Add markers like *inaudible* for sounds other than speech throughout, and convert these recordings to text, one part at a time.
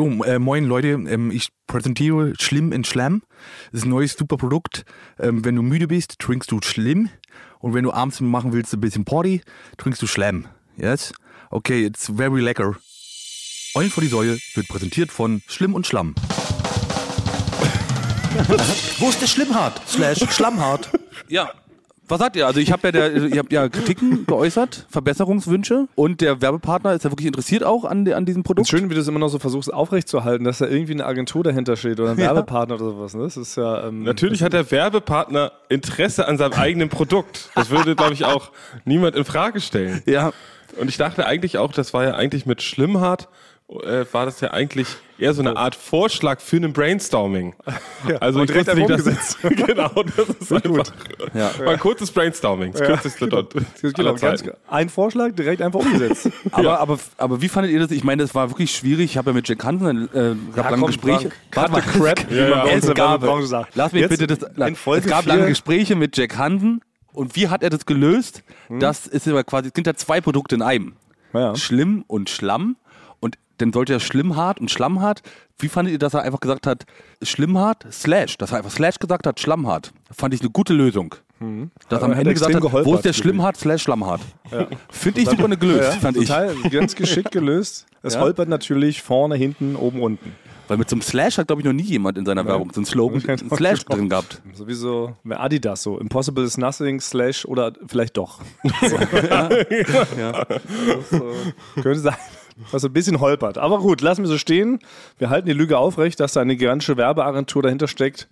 Jo, äh, moin Leute, ähm, ich präsentiere Schlimm in Schlamm. Das ist ein neues super Produkt. Ähm, wenn du müde bist, trinkst du Schlimm. Und wenn du abends machen willst, ein bisschen Party, trinkst du Schlamm. Yes? Okay, it's very lecker. Eulen vor die Säule wird präsentiert von Schlimm und Schlamm. *laughs* Wo ist der Schlimmhart? Slash Schlammhart. Ja. Was sagt ihr? Also ich habe ja, der, ihr habt ja Kritiken geäußert, Verbesserungswünsche und der Werbepartner ist ja wirklich interessiert auch an, an diesem Produkt. Schön, wie du es immer noch so versuchst aufrechtzuerhalten, dass da irgendwie eine Agentur dahinter steht oder ein *laughs* Werbepartner oder sowas. Ne? Das ist ja, ähm, Natürlich hat der Werbepartner Interesse an seinem eigenen Produkt. Das würde, glaube ich, auch niemand in Frage stellen. Ja. Und ich dachte eigentlich auch, das war ja eigentlich mit Schlimmhart, äh, war das ja eigentlich eher so eine Art Vorschlag für ein Brainstorming. *laughs* also und ich direkt wusste nicht, einfach dass, *laughs* genau, das ist einfach Ja. mal ein kurzes Brainstorming, das kürzeste dort. genau, ganz, Zeiten. ein Vorschlag direkt einfach umgesetzt. *laughs* Aber, aber, aber wie fandet ihr das? Ich meine, das war wirklich schwierig. Ich habe ja mit Jack Hansen äh, gab lange komm, Gespräche. Frank, Warte mal. crap, Ja, ja. Es gab, lass mich Jetzt bitte das. es gab lange Gespräche mit Jack Hansen. Und wie hat er das gelöst? Das ist aber quasi, es sind ja zwei Produkte in einem. Ja. Schlimm und Schlamm. Dann sollte er Schlimmhart und Schlammhart. Wie fandet ihr, dass er einfach gesagt hat, Schlimmhart, Slash, dass er einfach Slash gesagt hat, Schlammhart. Fand ich eine gute Lösung. Dass er am Ende gesagt hat, wo ist der. Schlimmhart, Slash Schlammhart. Finde ich super eine gelöst, Ja, fand ich. total ganz geschickt *laughs* gelöst. Es Ja. holpert natürlich vorne, hinten, oben, unten. Weil mit so einem Slash hat, glaube ich, noch nie jemand in seiner Werbung so einen Slogan, *laughs* einen Slash drin gehabt. Sowieso Adidas so. Impossible is nothing, slash oder vielleicht doch. *laughs* Ja. So, könnte sein. Was ein bisschen holpert. Aber gut, lassen wir so stehen. Wir halten die Lüge aufrecht, dass da eine gigantische Werbeagentur dahinter steckt.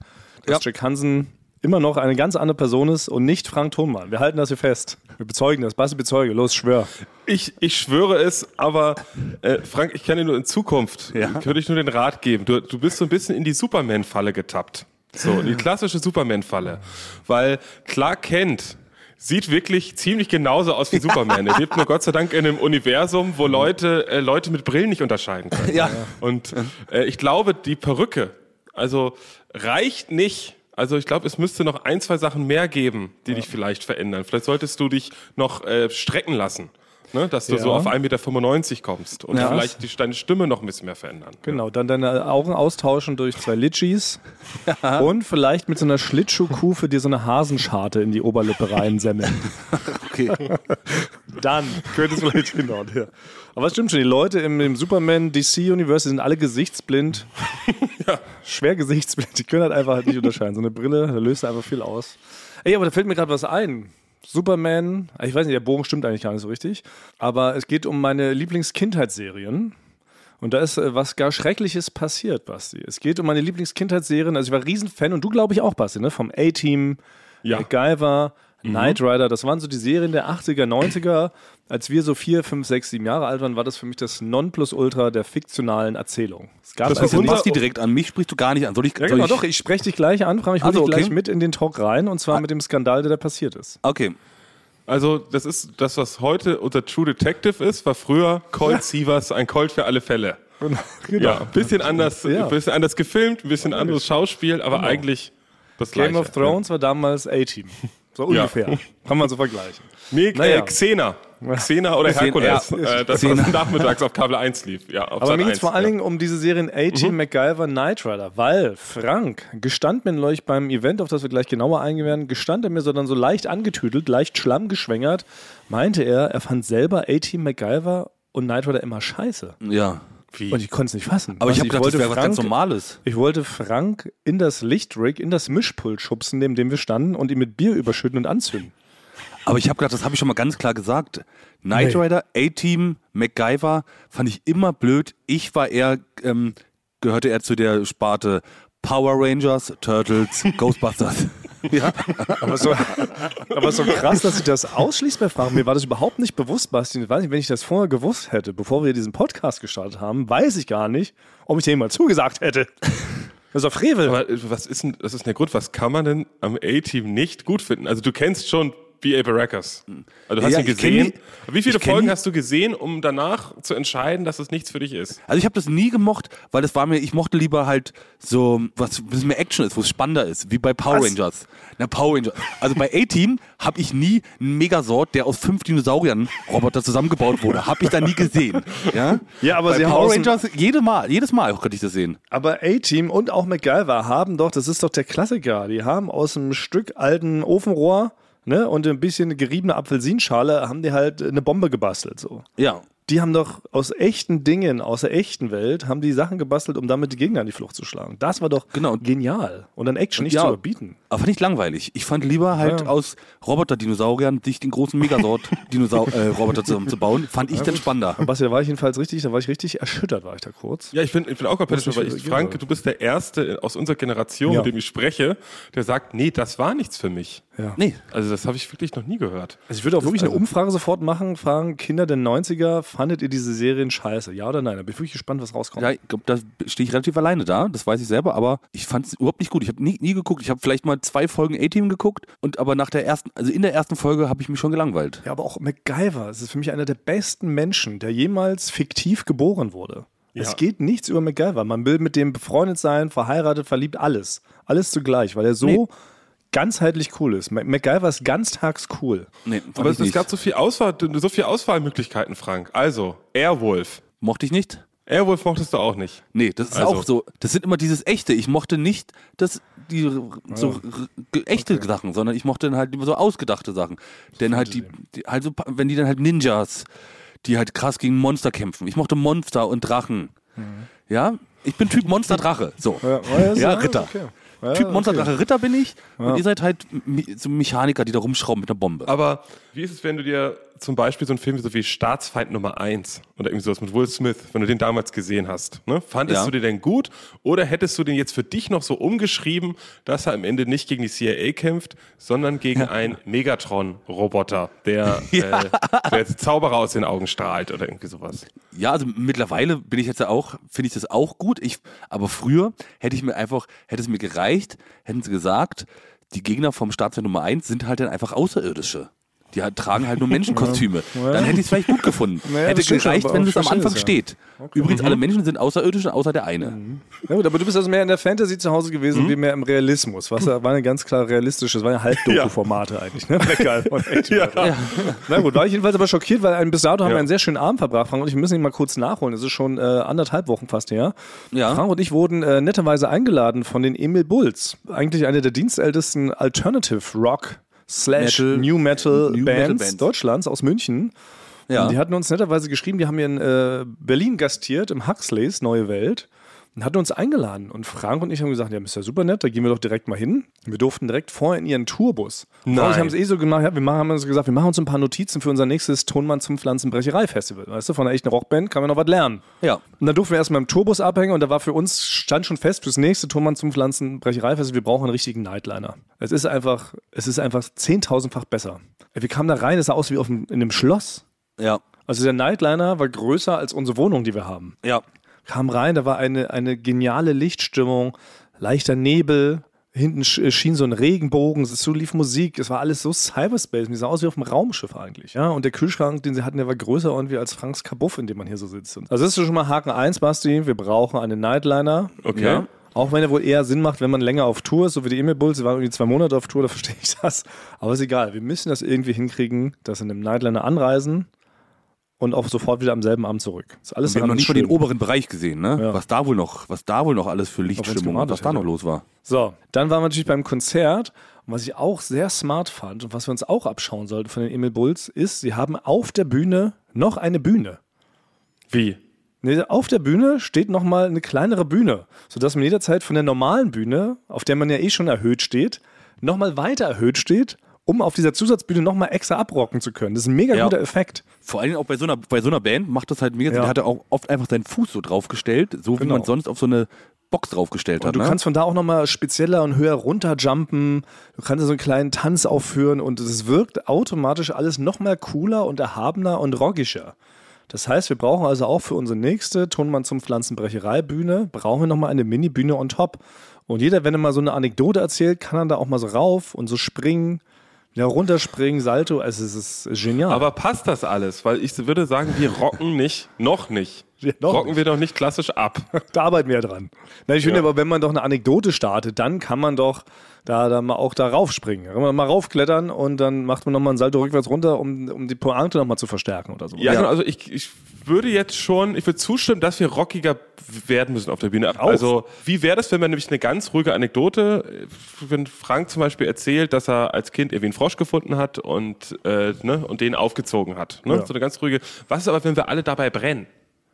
Dass Ja. Jack Hansen immer noch eine ganz andere Person ist und nicht Frank Thunmann. Wir halten das hier fest. Wir bezeugen das. Basti, bezeuge. Los, schwör. Ich, ich schwöre es, aber äh, Frank, ich kann dir nur in Zukunft, Ja. könnte ich nur den Rat geben. Du, du bist so ein bisschen in die Superman-Falle getappt. So, in die klassische Superman-Falle. Weil Clark Kent sieht wirklich ziemlich genauso aus wie Superman. Er lebt nur Gott sei Dank in einem Universum, wo Leute, äh, Leute mit Brillen nicht unterscheiden können. Ja. Und äh, ich glaube, die Perücke, also reicht nicht. Also ich glaube, es müsste noch ein, zwei Sachen mehr geben, die dich vielleicht verändern. Vielleicht solltest du dich noch äh, strecken lassen. Ne, dass du Ja. so auf 1,95 Meter kommst und Ja. vielleicht die, deine Stimme noch ein bisschen mehr verändern. Genau, dann deine Augen austauschen durch zwei Litschis und vielleicht mit so einer Schlittschuhkuh für dir so eine Hasenscharte in die Oberlippe reinsemmeln. *laughs* Okay. Dann könnte es vielleicht hinhauen. Ja. Aber es stimmt schon, die Leute im, im Superman DC Universe sind alle gesichtsblind. *laughs* Schwer gesichtsblind. Die können halt einfach halt nicht unterscheiden. So eine Brille, da löst einfach viel aus. Ey, aber da fällt mir gerade was ein. Superman, ich weiß nicht, der Bogen stimmt eigentlich gar nicht so richtig. Aber es geht um meine Lieblingskindheitsserien. Und da ist äh, was gar Schreckliches passiert, Basti. Es geht um meine Lieblingskindheitsserien. Also ich war Riesenfan und du glaube ich auch, Basti, ne? Vom A-Team, Ja. MacGyver, Knight Rider. Das waren so die Serien der 80er, 90er. Als wir so vier, fünf, sechs, sieben Jahre alt waren, war das für mich das Nonplusultra der fiktionalen Erzählung. Es gab Das also machst die direkt an. Mich sprichst du gar nicht an. Soll ich, ja, soll genau, ich doch, ich spreche dich gleich an, Frank. Ich hole Also, dich gleich okay. mit in den Talk rein und zwar mit dem Skandal, der da passiert ist. Okay. Also das ist das, was heute unser True Detective ist, war früher Colt *laughs* Sievers, ein Colt für alle Fälle. Genau. Ja, ein bisschen anders, Ja. ein bisschen anders gefilmt, ein bisschen anderes Schauspiel, aber eigentlich das Game Gleiche. of Thrones war damals A-Team. So ungefähr. *laughs* Kann man so vergleichen. Nee, Naja. äh, Xena. Xena oder Herkules. ja. Äh, das, Xena. was nachmittags auf Kabel 1 lief. Ja, auf Aber mir geht 1, vor allen ja. Dingen um diese Serien A-Team, MacGyver, Knight Rider, weil Frank gestand mir neulich beim Event, auf das wir gleich genauer eingehen werden, gestand er mir so dann so leicht angetüdelt, leicht schlammgeschwängert, meinte er, er fand selber A-Team, MacGyver und Knight Rider immer scheiße. Ja. Wie? Und ich konnte es nicht fassen. Aber ich Also habe gedacht, das wäre was ganz Normales. Ich wollte Frank in das Lichtrig, in das Mischpult schubsen, neben dem wir standen und ihn mit Bier überschütten und anzünden. Aber ich habe gedacht, das habe ich schon mal ganz klar gesagt. Knight Nee. Rider, A-Team, MacGyver fand ich immer blöd. Ich war eher, ähm, gehörte eher zu der Sparte Power Rangers, Turtles, *laughs* Ghostbusters. Ja. Aber so, aber so krass, dass sich das ausschließt bei Fragen. Mir war das überhaupt nicht bewusst, Bastian. Ich weiß nicht, wenn ich das vorher gewusst hätte, bevor wir diesen Podcast gestartet haben, weiß ich gar nicht, ob ich dem mal zugesagt hätte. Das ist doch Frevel. Aber was ist denn, das ist der Grund, was kann man denn am A-Team nicht gut finden? Also du kennst schon B.A. Baracus. Also du hast Ja, ihn gesehen. die- Wie viele Folgen die- hast du gesehen, um danach zu entscheiden, dass es nichts für dich ist? Also ich habe das nie gemocht, weil das war mir, ich mochte lieber halt so, was ein bisschen mehr Action ist, wo es spannender ist, wie bei Power Was? Rangers. Na, Power Rangers. Also bei A-Team habe ich nie einen Megasort, der aus fünf Dinosauriern Roboter zusammengebaut wurde. Habe ich da nie gesehen. *laughs* Ja, Ja, aber bei sie haben Power Rangers jede Mal, jedes Mal könnte ich das sehen. Aber A-Team und auch MacGyver haben doch, das ist doch der Klassiker, die haben aus einem Stück alten Ofenrohr ne, und ein bisschen geriebene Apfelsinenschale haben die halt eine Bombe gebastelt. So. Ja. Die haben doch aus echten Dingen, aus der echten Welt, haben die Sachen gebastelt, um damit die Gegner in die Flucht zu schlagen. Das war doch Genau. genial. Und dann Action nicht Ja. zu überbieten. Aber nicht langweilig. Ich fand lieber halt Ja. aus Roboter-Dinosauriern sich den großen Megasort-Roboter *laughs* zusammenzubauen, fand ich dann spannender. Basti, da war ich jedenfalls richtig, da war ich richtig erschüttert, war ich da kurz. Ja, ich bin, ich bin auch komplett Muss ich Frank, du bist der Erste aus unserer Generation, Ja. mit dem ich spreche, der sagt, nee, das war nichts für mich. Ja. Nee, Also das habe ich wirklich noch nie gehört. Also ich würde auch wirklich also eine Umfrage sofort machen, fragen, Kinder der 90er, fandet ihr diese Serien scheiße? Ja oder nein? Da bin ich wirklich gespannt, was rauskommt. Ja, ich glaub, da stehe ich relativ alleine da, das weiß ich selber, aber ich fand es überhaupt nicht gut. Ich habe nie, nie geguckt. Ich habe vielleicht mal zwei Folgen A-Team geguckt und aber nach der ersten, also in der ersten Folge habe ich mich schon gelangweilt. Ja, aber auch MacGyver. Es ist für mich einer der besten Menschen, der jemals fiktiv geboren wurde. Es geht nichts über MacGyver. Man will mit dem befreundet sein, verheiratet, verliebt, alles. Alles zugleich, weil er so Nee. Ganzheitlich cool ist. Mac- MacGyver ist ganztags cool. Nee, Aber es, es nicht. gab so viel Auswahl, so viel Auswahlmöglichkeiten, Frank. Also, Airwolf. Mochte ich nicht? Airwolf mochtest du auch nicht. Nee, das ist Also. auch so. Das sind immer dieses echte. Ich mochte nicht das, die so r- ge- echte Sachen, sondern ich mochte dann halt lieber so ausgedachte Sachen. Denn halt die, die halt so, wenn die dann halt Ninjas, die halt krass gegen Monster kämpfen. Ich mochte Monster und Drachen. Ja? Ich bin Typ Monster Drache. So. Ja, ja, Ja, ja, Ritter. okay. Ja, Typ Monster okay. Drache Ritter bin ich. Und ihr seid halt so Mechaniker, die da rumschrauben mit einer Bombe. Aber wie ist es, wenn du dir zum Beispiel so einen Film so wie Staatsfeind Nummer 1 oder irgendwie sowas mit Will Smith, wenn du den damals gesehen hast, ne? fandest Ja. du den denn gut oder hättest du den jetzt für dich noch so umgeschrieben, dass er am Ende nicht gegen die CIA kämpft, sondern gegen einen Megatron-Roboter, der, *laughs* äh, der jetzt Zauberer aus den Augen strahlt oder irgendwie sowas? Ja, also mittlerweile bin ich jetzt ja auch, finde ich das auch gut. Ich, aber früher hätte ich mir einfach, hätte es mir gereicht, hätten sie gesagt, die Gegner vom Staatsfeind Nummer 1 sind halt dann einfach Außerirdische. Die halt, tragen halt nur Menschenkostüme. *laughs* Dann hätte ich es vielleicht gut gefunden. Naja, hätte schon, gereicht, aber wenn es am Anfang ja. steht. Übrigens, alle Menschen sind Außerirdische, außer der eine. Na gut, aber du bist also mehr in der Fantasy zu Hause gewesen, wie mehr im Realismus. Was war eine ganz klar realistische, das waren ja Halbdoku-Formate *laughs* eigentlich, ne? MacGyver und Action. Na gut, war ich jedenfalls aber schockiert, weil ein, bis dato haben wir Ja. einen sehr schönen Abend verbracht, Frank und ich müssen ihn mal kurz nachholen. Es ist schon äh, anderthalb Wochen fast her. Ja. Frank und ich wurden äh, netterweise eingeladen von den Emil Bulls, eigentlich eine der dienstältesten Alternative Rock slash Metal- New Metal New Metal Bands Bands. Deutschlands aus München. Ja. Und die hatten uns netterweise geschrieben, die haben hier in äh, Berlin gastiert, im Huxleys Neue Welt. Und hatten uns eingeladen. Und Frank und ich haben gesagt, ja, ist ja super nett, da gehen wir doch direkt mal hin. Wir durften direkt vorher in ihren Tourbus. Nein. Und ich haben es eh so gemacht, wir machen, haben uns gesagt, wir machen uns ein paar Notizen für unser nächstes Tonmann zum Pflanzenbrecherei-Festival. Weißt du, von einer echten Rockband kann man noch was lernen. Ja. Und dann durften wir erstmal im Tourbus abhängen und da war für uns, stand schon fest, fürs nächste Tonmann zum Pflanzenbrecherei-Festival, wir brauchen einen richtigen Nightliner. Es ist einfach, es ist einfach zehntausendfach besser. Wir kamen da rein, es sah aus wie auf einem, in einem Schloss. Ja. Also der Nightliner war größer als unsere Wohnung, die wir haben. Ja. Kam rein, da war eine, eine geniale Lichtstimmung, leichter Nebel, hinten sch- schien so ein Regenbogen, so lief Musik, es war alles so Cyberspace, die sah aus wie auf einem Raumschiff eigentlich. Ja? Und der Kühlschrank, den sie hatten, der war größer irgendwie als Franks Kabuff, in dem man hier so sitzt. Also das ist schon mal Haken 1, Basti, wir brauchen einen Nightliner. Okay. Ja. Auch wenn er wohl eher Sinn macht, wenn man länger auf Tour ist, so wie die Emil Bulls, sie waren irgendwie zwei Monate auf Tour, da *laughs* verstehe ich das. Aber ist egal, wir müssen das irgendwie hinkriegen, dass in einem Nightliner anreisen und auch sofort wieder am selben Abend zurück. Ist alles Wir haben noch nicht mal den oberen Bereich gesehen, ne? Ja. Was da wohl noch, was da wohl noch alles für Lichtstimmung, gewartet was da noch los war. So, dann waren wir natürlich beim Konzert. Und was ich auch sehr smart fand und was wir uns auch abschauen sollten von den Emil Bulls, ist, sie haben auf der Bühne noch eine Bühne. Wie? Nee, auf der Bühne steht nochmal eine kleinere Bühne, sodass man jederzeit von der normalen Bühne, auf der man ja eh schon erhöht steht, nochmal weiter erhöht steht, um auf dieser Zusatzbühne nochmal extra abrocken zu können. Das ist ein mega Ja. guter Effekt. Vor allem auch bei so einer, bei so einer Band macht das halt mega Sinn. Ja. Der hat er auch oft einfach seinen Fuß so draufgestellt, so wie Genau. man sonst auf so eine Box draufgestellt hat. Und du ne? kannst von da auch nochmal spezieller und höher runterjumpen. Du kannst so einen kleinen Tanz aufführen und es wirkt automatisch alles nochmal cooler und erhabener und rockiger. Das heißt, wir brauchen also auch für unsere nächste Tonmann zum Pflanzenbrecherei-Bühne, brauchen wir nochmal eine Mini-Bühne on top. Und jeder, wenn er mal so eine Anekdote erzählt, kann dann da auch mal so rauf und so springen. Ja, runterspringen, Salto, also es ist genial. Aber passt das alles? Weil ich würde sagen, wir rocken nicht, noch nicht. Ja, rocken wir doch nicht klassisch ab. *laughs* da arbeiten wir ja dran. Na, ich finde Ja. aber, wenn man doch eine Anekdote startet, dann kann man doch da, da mal auch da raufspringen. Da kann man mal raufklettern und dann macht man nochmal einen Salto rückwärts runter, um, um die Pointe nochmal zu verstärken oder so. Ja, Genau, also ich, ich würde jetzt schon, ich würde zustimmen, dass wir rockiger werden müssen auf der Bühne. Auch. Also, wie wäre das, wenn man nämlich eine ganz ruhige Anekdote, wenn Frank zum Beispiel erzählt, dass er als Kind irgendwie einen Frosch gefunden hat und, äh, ne, und den aufgezogen hat. Ne? Ja. So eine ganz ruhige. Was ist aber, wenn wir alle dabei brennen?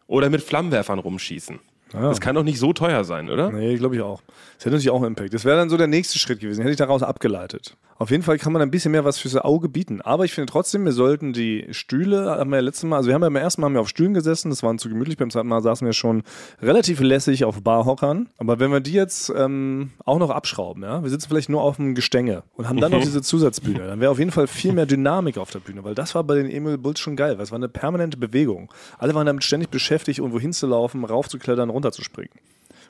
Oder mit Flammenwerfern rumschießen? Das kann doch nicht so teuer sein, oder? Nee, glaube ich auch. Das hätte natürlich auch einen Impact. Das wäre dann so der nächste Schritt gewesen. Hätte ich daraus abgeleitet. Auf jeden Fall kann man ein bisschen mehr was fürs Auge bieten. Aber ich finde trotzdem, wir sollten die Stühle, haben wir ja letztes Mal, also wir haben ja beim ersten Mal haben wir auf Stühlen gesessen, das war zu gemütlich. Beim zweiten Mal saßen wir schon relativ lässig auf Barhockern. Aber wenn wir die jetzt ähm, auch noch abschrauben, ja, wir sitzen vielleicht nur auf dem Gestänge und haben dann noch diese Zusatzbühne, dann wäre auf jeden Fall viel mehr Dynamik auf der Bühne, weil das war bei den Emil Bulls schon geil, weil es war eine permanente Bewegung. Alle waren damit ständig beschäftigt, irgendwo hinzulaufen, raufzuklettern, runterzuspringen.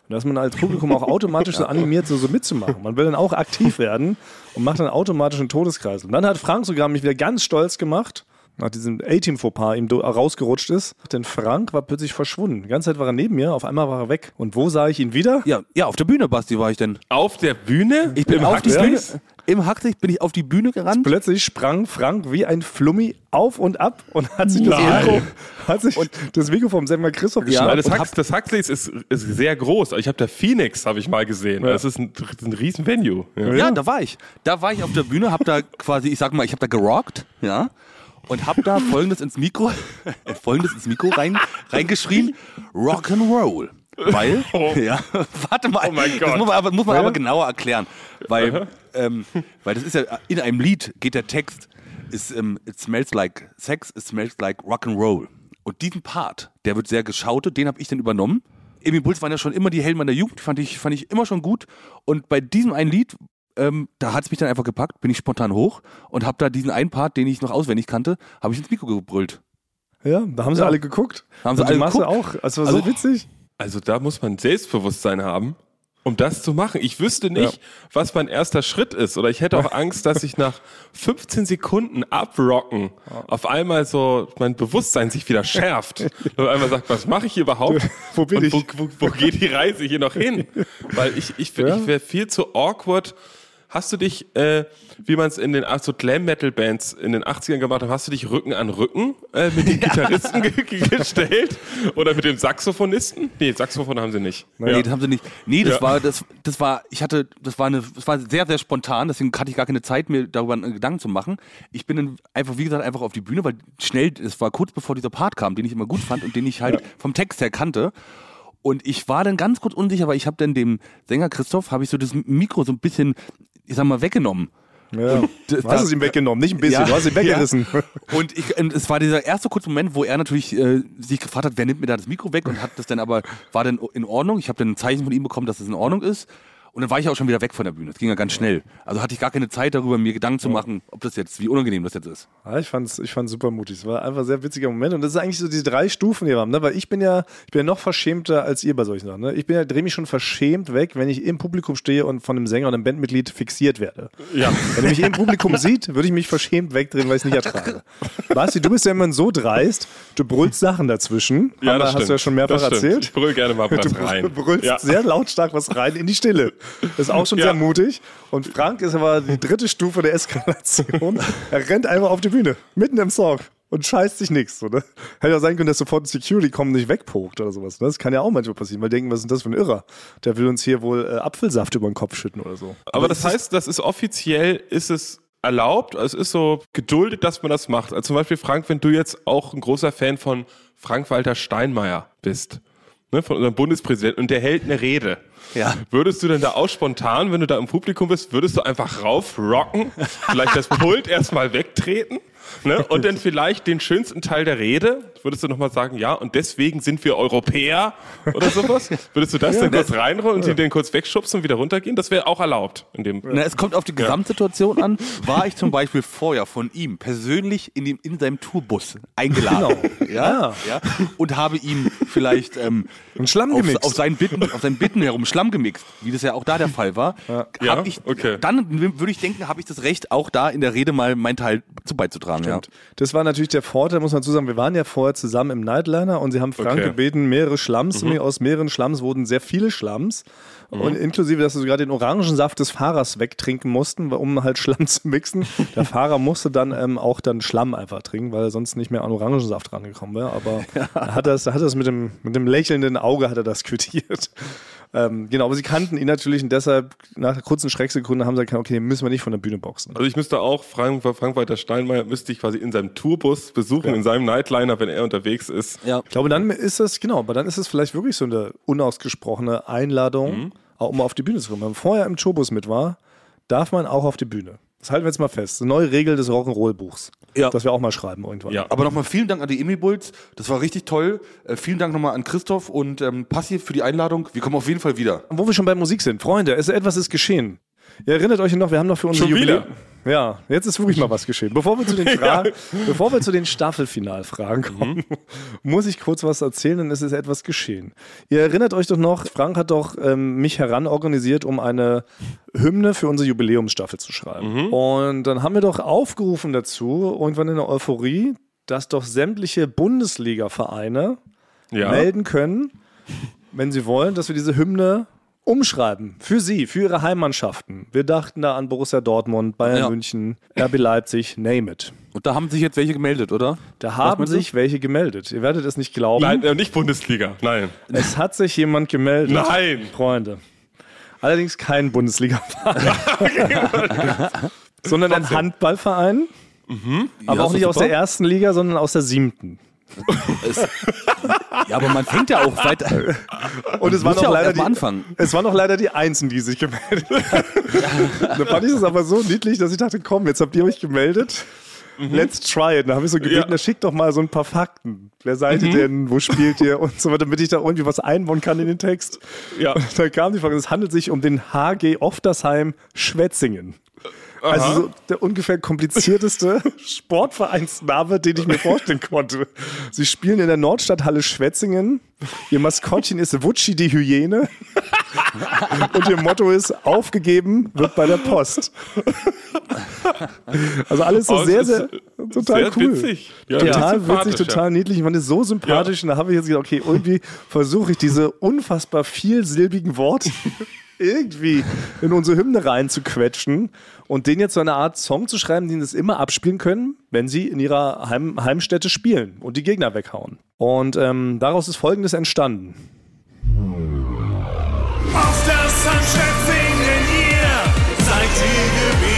Und dass man als Publikum auch automatisch so animiert, so, so mitzumachen. Man will dann auch aktiv werden und macht dann automatisch einen Todeskreis. Und dann hat Frank sogar mich wieder ganz stolz gemacht, nach diesem A-Team-Fauxpas ihm rausgerutscht ist. Denn Frank war plötzlich verschwunden. Die ganze Zeit war er neben mir, auf einmal war er weg. Und wo sah ich ihn wieder? Ja, ja, auf der Bühne, Basti, war ich denn. Auf der Bühne? Ich bin Im auf die Bühne? Im Hacklicht bin ich auf die Bühne gerannt. Plötzlich sprang Frank wie ein Flummi auf und ab und hat sich das. Mikro, hat sich das Mikro vom Sänger Christoph geschnappt. das, und Hax, das Huxleys ist, ist sehr groß. Ich habe da Phoenix, habe ich mal gesehen. Das ist ein, ein riesen Venue. Ja. Ja, da war ich. Da war ich auf der Bühne, hab da quasi, ich sag mal, ich hab da gerockt, ja, und hab da folgendes ins Mikro, *laughs* folgendes ins Mikro rein, reingeschrien, Rock'n'Roll. Weil, *laughs* ja, *laughs* warte mal, Oh mein das Gott. muss man, aber, muss man aber genauer erklären, weil, ähm, weil das ist ja, in einem Lied geht der Text, ist, ähm, it smells like sex, it smells like Rock'n'Roll. Und diesen Part, der wird sehr geschautet, den habe ich dann übernommen. Emil Bulls waren ja schon immer die Helden meiner Jugend, fand ich, fand ich immer schon gut. Und bei diesem einen Lied, ähm, da hat es mich dann einfach gepackt, bin ich spontan hoch und habe da diesen einen Part, den ich noch auswendig kannte, habe ich ins Mikro gebrüllt. ja, da haben sie Ja. alle geguckt. Haben sie Und die alle Masse geguckt? auch. Es war so Also- witzig. Also da muss man Selbstbewusstsein haben, um das zu machen. Ich wüsste nicht, was mein erster Schritt ist. Oder ich hätte auch *laughs* Angst, dass ich nach 15 Sekunden abrocken auf einmal so mein Bewusstsein sich wieder schärft. *laughs* Und einmal sagt, was mache ich hier überhaupt? Wo bin ich? Wo, wo, wo geht die Reise hier noch hin? Weil ich, ich, Ja. ich wäre viel zu awkward. Hast du dich, äh, wie man es in den so Glam-Metal-Bands in den 80ern gemacht hat, hast du dich Rücken an Rücken äh, mit den *laughs* Gitarristen ge ge gestellt? Oder mit dem Saxophonisten? Nee, Saxophon haben sie nicht. Nee, das haben sie nicht. Nee, das Ja. war, das, das war, ich hatte, das war eine, das war sehr, sehr spontan, deswegen hatte ich gar keine Zeit, mir darüber einen Gedanken zu machen. Ich bin dann einfach, wie gesagt, einfach auf die Bühne, weil schnell, es war kurz bevor dieser Part kam, den ich immer gut fand und den ich halt vom Text her kannte. Und ich war dann ganz kurz unsicher, weil ich habe dann dem Sänger Christoph, habe ich so das Mikro so ein bisschen, ich sag mal, weggenommen. Ja. das- Du hast es ihm weggenommen, nicht ein bisschen, Ja. du hast ihn *laughs* weggerissen. Und ich, und es war dieser erste kurze Moment, wo er natürlich äh, sich gefragt hat, wer nimmt mir da das Mikro weg und hat das dann aber, war dann in Ordnung. Ich habe dann ein Zeichen von ihm bekommen, dass es in Ordnung ist. Und dann war ich auch schon wieder weg von der Bühne. Das ging ja ganz schnell. Also hatte ich gar keine Zeit darüber, mir Gedanken zu machen, ob das jetzt, wie unangenehm das jetzt ist. Ja, ich fand's, ich fand's super mutig. Es war einfach ein sehr witziger Moment. Und das ist eigentlich so diese drei Stufen, die wir haben, ne? Weil ich bin ja, ich bin ja noch verschämter als ihr bei solchen Sachen. Ne? Ich bin ja, drehe mich schon verschämt weg, wenn ich im Publikum stehe und von einem Sänger oder einem Bandmitglied fixiert werde. Ja. Wenn er mich im Publikum *laughs* sieht, würde ich mich verschämt wegdrehen, weil ich es nicht ertrage. Basti, du bist ja immer so dreist, du brüllst Sachen dazwischen. Haben wir- hast du ja schon mehrfach Das stimmt. erzählt. Ich brüll gerne mal was Du rein. brüllst Ja. sehr lautstark was rein in die Stille. Das ist auch schon Ja. sehr mutig. Und Frank ist aber die dritte Stufe der Eskalation. er rennt einfach auf die Bühne, mitten im Song. Und scheißt sich nichts, oder? Hätte auch sein können, dass sofort ein Security kommt und nicht wegpokt oder sowas. ne? Das kann ja auch manchmal passieren. Weil denken, was ist denn das für ein Irrer? Der will uns hier wohl äh, Apfelsaft über den Kopf schütten oder so. Aber das heißt, das ist offiziell, ist es erlaubt, es ist so geduldet, dass man das macht. Also zum Beispiel, Frank, wenn du jetzt auch ein großer Fan von Frank-Walter Steinmeier bist, ne, von unserem Bundespräsidenten, und der hält eine Rede. Ja. Würdest du denn da auch spontan, wenn du da im Publikum bist, würdest du einfach raufrocken, vielleicht das Pult *laughs* erstmal wegtreten Ne? Und dann vielleicht den schönsten Teil der Rede, würdest du nochmal sagen, ja, und deswegen sind wir Europäer oder sowas? Würdest du das dann kurz reinrollen und ihn den kurz wegschubsen und wieder runtergehen? Das wäre auch erlaubt. In dem Na, es kommt auf die Gesamtsituation an. War ich zum Beispiel vorher von ihm persönlich in, dem, in seinem Tourbus eingeladen. Ja, ja. Und habe ihm vielleicht ähm, Einen Schlamm auf, gemixt. auf, seinen Bitten, auf seinen Bitten herum Schlamm gemixt, wie das ja auch da der Fall war. Ja, ich, okay. Dann würde ich denken, habe ich das Recht, auch da in der Rede mal meinen Teil zu beizutragen. Ja. Das war natürlich der Vorteil, muss man zu sagen. Wir waren ja vorher zusammen im Nightliner und sie haben Frank Okay. gebeten, mehrere Schlamms mir. Aus mehreren Schlamms wurden sehr viele Schlamms. Und inklusive, dass wir sogar den Orangensaft des Fahrers wegtrinken mussten, um halt Schlamm *laughs* zu mixen. Der Fahrer musste dann ähm, auch dann Schlamm einfach trinken, weil er sonst nicht mehr an Orangensaft rangekommen wäre. Aber *laughs* er hat das, er hat das mit dem, mit dem lächelnden Auge hat er das quittiert. *laughs* Ähm, genau, aber sie kannten ihn natürlich und deshalb nach einer kurzen Schrecksekunde haben sie gesagt, okay, den müssen wir nicht von der Bühne boxen. Also ich müsste auch, Frank, Frank-Walter Steinmeier müsste ich quasi in seinem Tourbus besuchen, in seinem Nightliner, wenn er unterwegs ist. Ja. Ich glaube, dann ist es, genau, aber dann ist es vielleicht wirklich so eine unausgesprochene Einladung, auch um auf die Bühne zu kommen. Wenn man vorher im Showbus mit war, darf man auch auf die Bühne. Das halten wir jetzt mal fest. Eine neue Regel des Rock'n'Roll-Buchs. Ja. Das wir auch mal schreiben irgendwann. Ja. Aber nochmal vielen Dank an die Emi Bulls. Das war richtig toll. Äh, vielen Dank nochmal an Christoph und ähm, Passi für die Einladung. Wir kommen auf jeden Fall wieder. Wo wir schon bei Musik sind. Freunde, es, etwas ist geschehen. Ihr erinnert euch noch, wir haben noch für unser Schon wieder? Jubiläum. Ja, jetzt ist wirklich mal was geschehen. Bevor wir zu den, *laughs* Fragen, bevor wir zu den Staffelfinalfragen kommen, muss ich kurz was erzählen, denn es ist etwas geschehen. Ihr erinnert euch doch noch, Frank hat doch ähm, mich heranorganisiert, um eine Hymne für unsere Jubiläumsstaffel zu schreiben. Und dann haben wir doch aufgerufen dazu, irgendwann in der Euphorie, dass doch sämtliche Bundesliga-Vereine Ja. melden können, wenn sie wollen, dass wir diese Hymne umschreiben. Für sie, für ihre Heimmannschaften. Wir dachten da an Borussia Dortmund, Bayern Ja. München, RB Leipzig, name it. Und da haben sich jetzt welche gemeldet, oder? Da haben meinst du? sich welche gemeldet. Ihr werdet es nicht glauben. Nein, äh, nicht Bundesliga. Nein. Es hat sich jemand gemeldet. Nein. Freunde. Allerdings kein Bundesliga-Verein. *laughs* *laughs* sondern ein Handballverein. Aber Mhm. Ja, auch nicht doch aus super. der ersten Liga, sondern aus der siebten. Es, ja, aber man fängt ja auch weiter. Und es waren ja noch auch die, anfangen. Es waren noch leider die Einzigen, die sich gemeldet haben. da fand ich es aber so niedlich, dass ich dachte, komm, jetzt habt ihr euch gemeldet. Let's try it. Da habe ich so gebeten, Ja. schickt doch mal so ein paar Fakten. Wer seid ihr denn? Wo spielt ihr? Und so weiter, damit ich da irgendwie was einbauen kann in den Text. Ja. Und dann kam die Frage, es handelt sich um den HG Oftersheim Schwetzingen. Also so der ungefähr komplizierteste *laughs* Sportvereinsname, den ich mir vorstellen konnte. Sie spielen in der Nordstadthalle Schwetzingen. Ihr Maskottchen ist Wutschi die Hyäne. Und ihr Motto ist, aufgegeben wird bei der Post. Also alles so Oh, sehr, sehr, total sehr cool. witzig. Ja, total witzig, total niedlich. Ich fand es so sympathisch. Und da habe ich jetzt gesagt, okay, irgendwie versuche ich diese unfassbar vielsilbigen Worte *laughs* irgendwie in unsere Hymne reinzuquetschen und denen jetzt so eine Art Song zu schreiben, den sie immer abspielen können, wenn sie in ihrer Heim Heimstätte spielen und die Gegner weghauen. Und ähm, daraus ist Folgendes entstanden. Auf das Anschätzingen hier seid ihr Gebieter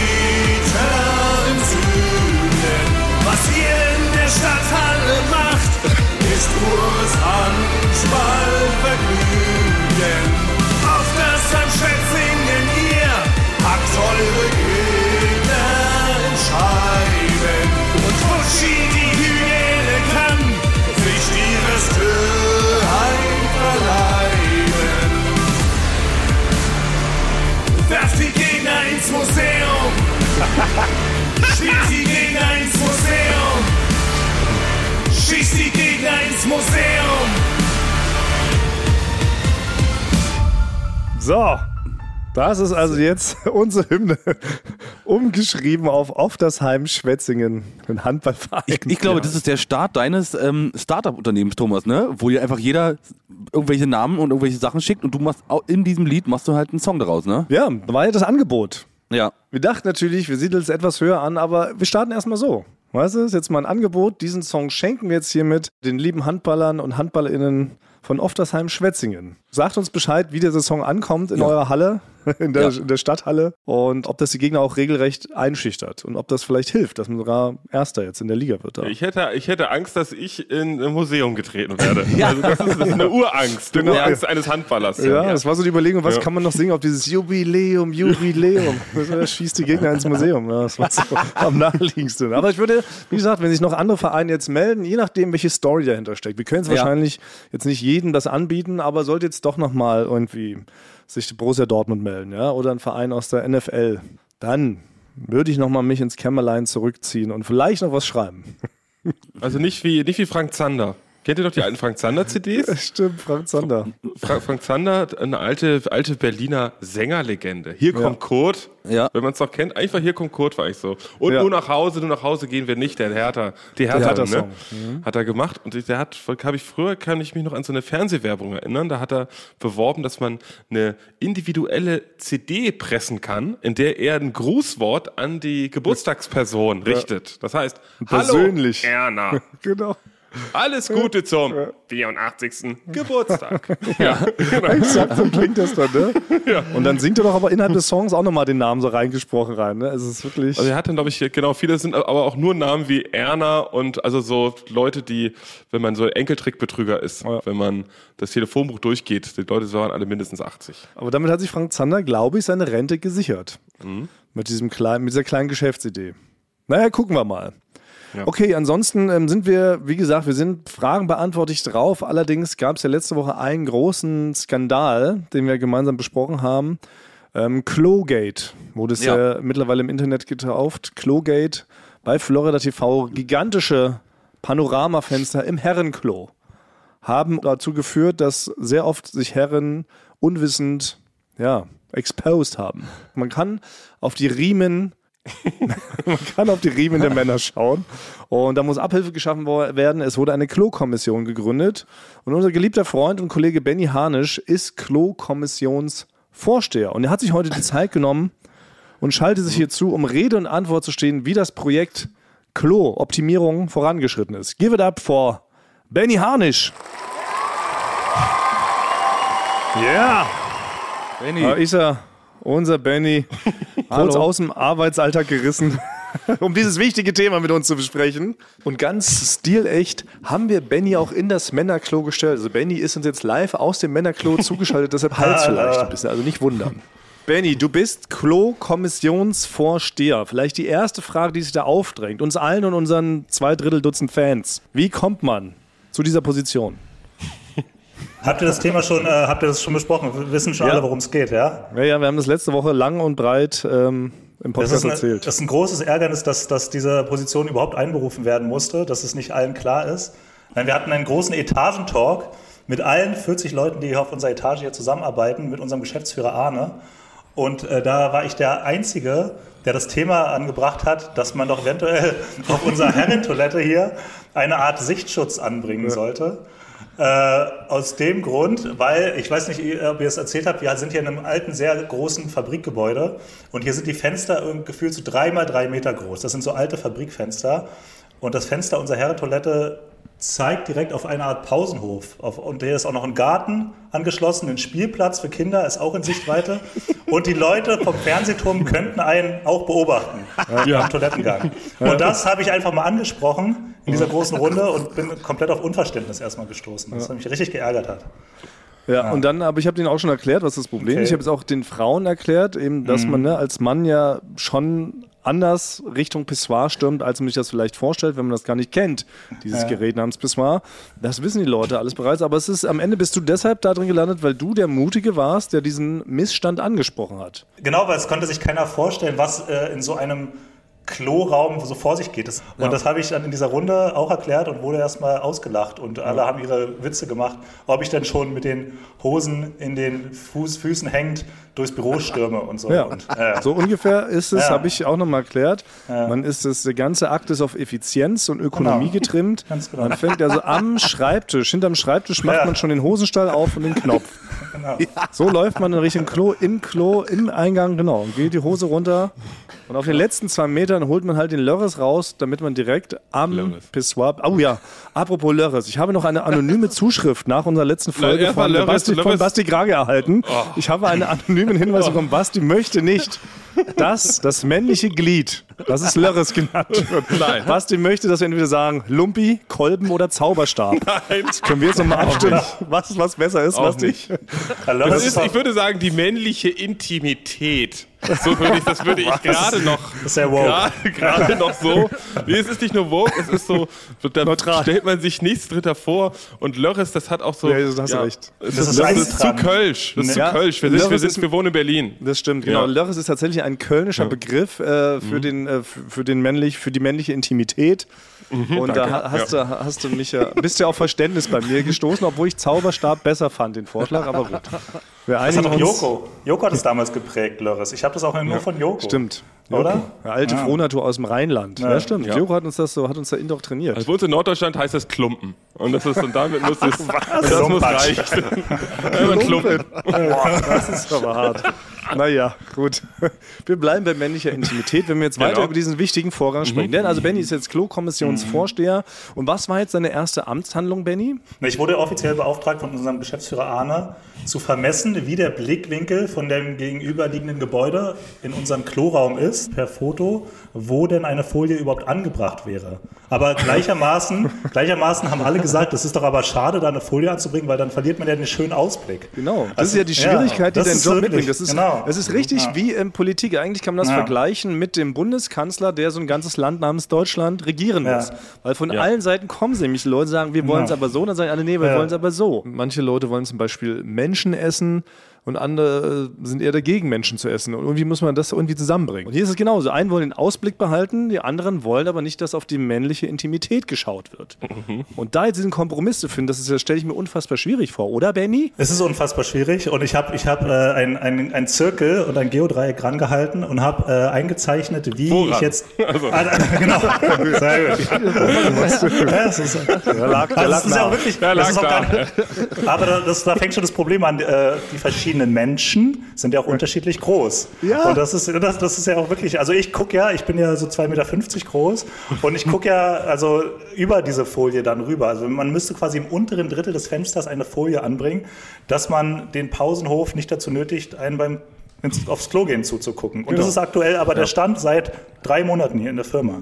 Museum. So, das ist also jetzt *laughs* unsere Hymne *laughs* umgeschrieben auf Oftersheim Schwetzingen, ein Handballverein. Ich, ich glaube, das ist der Start deines ähm, Startup-Unternehmens, Thomas, ne? Wo dir einfach jeder irgendwelche Namen und irgendwelche Sachen schickt und du machst auch in diesem Lied machst du halt einen Song daraus, ne? Ja, war ja das Angebot. Ja. Wir dachten natürlich, wir siedeln es etwas höher an, aber wir starten erstmal so. Weißt du, ist jetzt mal ein Angebot. Diesen Song schenken wir jetzt hiermit den lieben Handballern und HandballerInnen von Oftersheim Schwetzingen. Sagt uns Bescheid, wie dieser Song ankommt in Ja. eurer Halle. *laughs* in der, in der Stadthalle und ob das die Gegner auch regelrecht einschüchtert und ob das vielleicht hilft, dass man sogar Erster jetzt in der Liga wird. Ich hätte, ich hätte Angst, dass ich in ein Museum getreten werde. *laughs* Also das ist, das ist eine Urangst. Eine Urangst eines Handballers. Ja, das war so die Überlegung, was kann man noch singen auf dieses Jubiläum, Jubiläum. *laughs* Das schießt die Gegner ins Museum. Ja, das war so am naheliegendsten. Aber ich würde, wie gesagt, wenn sich noch andere Vereine jetzt melden, je nachdem, welche Story dahinter steckt. Wir können es Ja. wahrscheinlich jetzt nicht jedem das anbieten, aber sollte jetzt doch nochmal irgendwie sich Borussia Dortmund melden, ja, oder ein Verein aus der NFL, dann würde ich nochmal mich ins Kämmerlein zurückziehen und vielleicht noch was schreiben. Also nicht wie, nicht wie Frank Zander. Kennt ihr doch die alten Frank Zander-CDs? *laughs* Stimmt, Frank Zander. Fra Frank Zander, eine alte, alte Berliner Sängerlegende. Hier kommt Kurt. Ja. Wenn man es noch kennt, einfach hier kommt Kurt, war ich so. Und Ja. nur nach Hause, nur nach Hause gehen wir nicht. Der Hertha, die Hertha, Hertha-Song. ne? hat er gemacht. Und der hat, habe ich früher, kann ich mich noch an so eine Fernsehwerbung erinnern. Da hat er beworben, dass man eine individuelle CD pressen kann, in der er ein Grußwort an die Geburtstagsperson richtet. Das heißt, Persönlich. Hallo Erna, *laughs* Genau. Alles Gute zum 84. Geburtstag. *laughs* Exakt, so klingt das dann, ne? *laughs* Und dann singt er doch aber innerhalb des Songs auch nochmal den Namen so reingesprochen rein, ne? Es ist wirklich. Also er hat dann, glaube ich, genau, viele sind aber auch nur Namen wie Erna und also so Leute, die, wenn man so Enkeltrickbetrüger ist, wenn man das Telefonbuch durchgeht, die Leute waren alle mindestens 80. aber damit hat sich Frank Zander, glaube ich, seine Rente gesichert. Mhm. Mit, diesem kleinen, mit dieser kleinen Geschäftsidee. Naja, gucken wir mal. Okay, ansonsten ähm, sind wir, wie gesagt, wir sind Fragen beantwortet drauf. Allerdings gab es ja letzte Woche einen großen Skandal, den wir gemeinsam besprochen haben. Ähm, Klogate wurde es ja. Ja. mittlerweile im Internet getauft. Klogate bei Florida TV. Gigantische Panoramafenster im Herrenklo haben dazu geführt, dass sehr oft sich Herren unwissend, ja, exposed haben. Man kann auf die Riemen *laughs* man kann auf die Riemen der Männer schauen. Und da muss Abhilfe geschaffen werden. Es wurde eine Klo-Kommission gegründet. Und unser geliebter Freund und Kollege Benny Harnisch ist Klo-Kommissionsvorsteher. Und er hat sich heute die Zeit genommen und schaltet sich hier zu, um Rede und Antwort zu stehen, wie das Projekt Klo-Optimierung vorangeschritten ist. Give it up for Benny Harnisch. Yeah! Benny. Da ist er, unser Benny, *laughs* kurz aus dem Arbeitsalltag gerissen, *laughs* um dieses wichtige Thema mit uns zu besprechen. Und ganz stilecht haben wir Benny auch in das Männerklo gestellt. Also Benny ist uns jetzt live aus dem Männerklo *laughs* zugeschaltet, deshalb Hals vielleicht ein bisschen, also nicht wundern. Benny, du bist Klo-Kommissionsvorsteher. Vielleicht die erste Frage, die sich da aufdrängt, uns allen und unseren zwei Drittel Dutzend Fans. Wie kommt man zu dieser Position? Habt ihr das Thema schon, äh, habt ihr das schon besprochen? Wir wissen schon Ja. alle, worum es geht, ja? Ja, ja, wir haben das letzte Woche lang und breit ähm, im Das Podcast ist, eine, erzählt. das ist ein großes Ärgernis, dass, dass diese Position überhaupt einberufen werden musste, dass es nicht allen klar ist. Nein, wir hatten einen großen Etagentalk mit allen 40 Leuten, die hier auf unserer Etage hier zusammenarbeiten, mit unserem Geschäftsführer Arne. Und äh, da war ich der Einzige, der das Thema angebracht hat, dass man doch eventuell *laughs* auf unserer Herrentoilette hier eine Art Sichtschutz anbringen sollte. Äh, aus dem Grund, weil, ich weiß nicht, ob ihr es erzählt habt, wir sind hier in einem alten, sehr großen Fabrikgebäude und hier sind die Fenster gefühlt so drei mal drei Meter groß. Das sind so alte Fabrikfenster und das Fenster unserer Herrentoilette zeigt direkt auf eine Art Pausenhof. Auf, und hier ist auch noch ein Garten angeschlossen, ein Spielplatz für Kinder ist auch in Sichtweite. Und die Leute vom Fernsehturm könnten einen auch beobachten am Toilettengang. Und das habe ich einfach mal angesprochen in dieser großen Runde und bin komplett auf Unverständnis erstmal gestoßen, das mich richtig geärgert hat. Ja, und dann, aber ich habe denen auch schon erklärt, was das Problem Okay. ist. Ich habe es auch den Frauen erklärt, eben, dass man ne, als Mann ja schon anders Richtung Pissoir stürmt, als man sich das vielleicht vorstellt, wenn man das gar nicht kennt, dieses Gerät namens Pissoir. Das wissen die Leute alles bereits, aber es ist am Ende bist du deshalb da drin gelandet, weil du der Mutige warst, der diesen Missstand angesprochen hat. Genau, weil es konnte sich keiner vorstellen, was äh, in so einem Kloraum so vor sich geht. Und das habe ich dann in dieser Runde auch erklärt und wurde erstmal ausgelacht und alle haben ihre Witze gemacht, ob ich dann schon mit den Hosen in den Fuß, Füßen hängend durchs Büro stürme und so. Ja, Und, äh, so ungefähr ist es, Ja. habe ich auch nochmal erklärt. Man ist das, der ganze Akt ist auf Effizienz und Ökonomie Genau. getrimmt. Ganz genau. Man fängt also am Schreibtisch, hinterm Schreibtisch macht Ja. man schon den Hosenstall auf und den Knopf. *laughs* So läuft man in Richtung Klo, im Klo, im Eingang, genau. Und geht die Hose runter. Und auf den letzten zwei Metern holt man halt den Lörres raus, damit man direkt am Lörres. Pissoir. Oh ja, apropos Lörres. Ich habe noch eine anonyme Zuschrift nach unserer letzten Folge von, Lörres, Basti, von. Oh. Basti Grage erhalten. Ich habe einen anonymen Hinweis bekommen. Basti möchte nicht, dass das männliche Glied, das ist Lörres genannt wird. Nein. Basti möchte, dass wir entweder sagen Lumpi, Kolben oder Zauberstab. Nein. Können wir jetzt nochmal abstimmen, was, was besser ist, Auch Basti? nicht. Das das ist, ich würde sagen, die männliche Intimität. So würde ich, das würde ich gerade noch, woke. gerade, gerade noch so. Nee, es ist nicht nur woke, es ist so, da Neutral. stellt man sich nichts dritter vor. Und Lörres, das hat auch so. Ja, da hast du recht. Das, Das ist, ist das ist zu. Kölsch. Das ist Ja. zu Kölsch. Wir, sind, wir, sind, wir wohnen in Berlin. Das stimmt, genau. Ja. Lörres ist tatsächlich ein kölnischer Begriff äh, für, den, äh, für, den männlich, für die männliche Intimität. Und da ha- hast, du, hast du mich ja, bist ja auf Verständnis bei mir gestoßen, obwohl ich Zauberstab besser fand, den Vorschlag, aber gut. *laughs* Wir Das hat doch. Joko. Joko hat es damals geprägt, Lörres. Ich habe das auch nur von Joko. Stimmt. Oder? Eine alte Ja. Frohnatur aus dem Rheinland. Ja, stimmt. Ja. Joko hat uns das so, hat uns da indoktriniert. Also bei uns in Norddeutschland heißt das Klumpen. Und das ist, und damit muss es, *laughs* das muss reichen. *laughs* Einmal Klumpen. Das ist aber hart. Naja, gut. Wir bleiben bei männlicher Intimität, wenn wir jetzt weiter Genau. über diesen wichtigen Vorgang sprechen. Denn also Benny ist jetzt Klo-Kommissionsvorsteher. Und was war jetzt seine erste Amtshandlung, Benny? Ich wurde offiziell beauftragt von unserem Geschäftsführer Arne, zu vermessen, wie der Blickwinkel von dem gegenüberliegenden Gebäude in unserem Kloraum ist, per Foto, wo denn eine Folie überhaupt angebracht wäre. Aber gleichermaßen, *laughs* gleichermaßen haben alle gesagt, es ist doch aber schade, da eine Folie anzubringen, weil dann verliert man ja den schönen Ausblick. Genau. Das Also, ist ja die Schwierigkeit, die das dein Job wirklich- mitbringt. Das ist, genau. es ist richtig Ja. wie in Politik. Eigentlich kann man das Ja. vergleichen mit dem Bundeskanzler, der so ein ganzes Land namens Deutschland regieren Ja. muss. Weil von allen Seiten kommen sie nämlich Leute, sagen, wir wollen es Genau. aber so, und dann sagen alle, nee, wir Ja. wollen es aber so. Manche Leute wollen zum Beispiel Menschen essen und andere äh, sind eher dagegen, Menschen zu essen. Und irgendwie muss man das irgendwie zusammenbringen. Und hier ist es genauso. Einen wollen den Ausblick behalten, die anderen wollen aber nicht, dass auf die männliche Intimität geschaut wird. Mhm. Und da jetzt diesen Kompromiss zu finden, das ist, das stelle ich mir unfassbar schwierig vor, oder Benny? Es ist unfassbar schwierig und ich habe ich hab, äh, ein, ein, ein Zirkel und ein Geodreieck rangehalten und habe äh, eingezeichnet, wie Woran? ich jetzt. *laughs* Ah, *laughs* genau. Sehr gut. *laughs* ja, das ist, lag- also, lag das ist ja auch wirklich. Der Das lag ist auch da. gar nicht, aber da, das, da fängt schon das Problem an. Äh, die verschiedenen Menschen sind ja auch unterschiedlich groß. Ja. Und das ist, das, das ist ja auch wirklich. Also ich gucke ja, ich bin ja so 2,50 Meter groß und ich gucke ja also über diese Folie dann rüber. Also man müsste quasi im unteren Drittel des Fensters eine Folie anbringen, dass man den Pausenhof nicht dazu nötigt, einen beim ins, aufs Klo gehen zuzugucken. Und das ist aktuell aber der Stand seit drei Monaten hier in der Firma.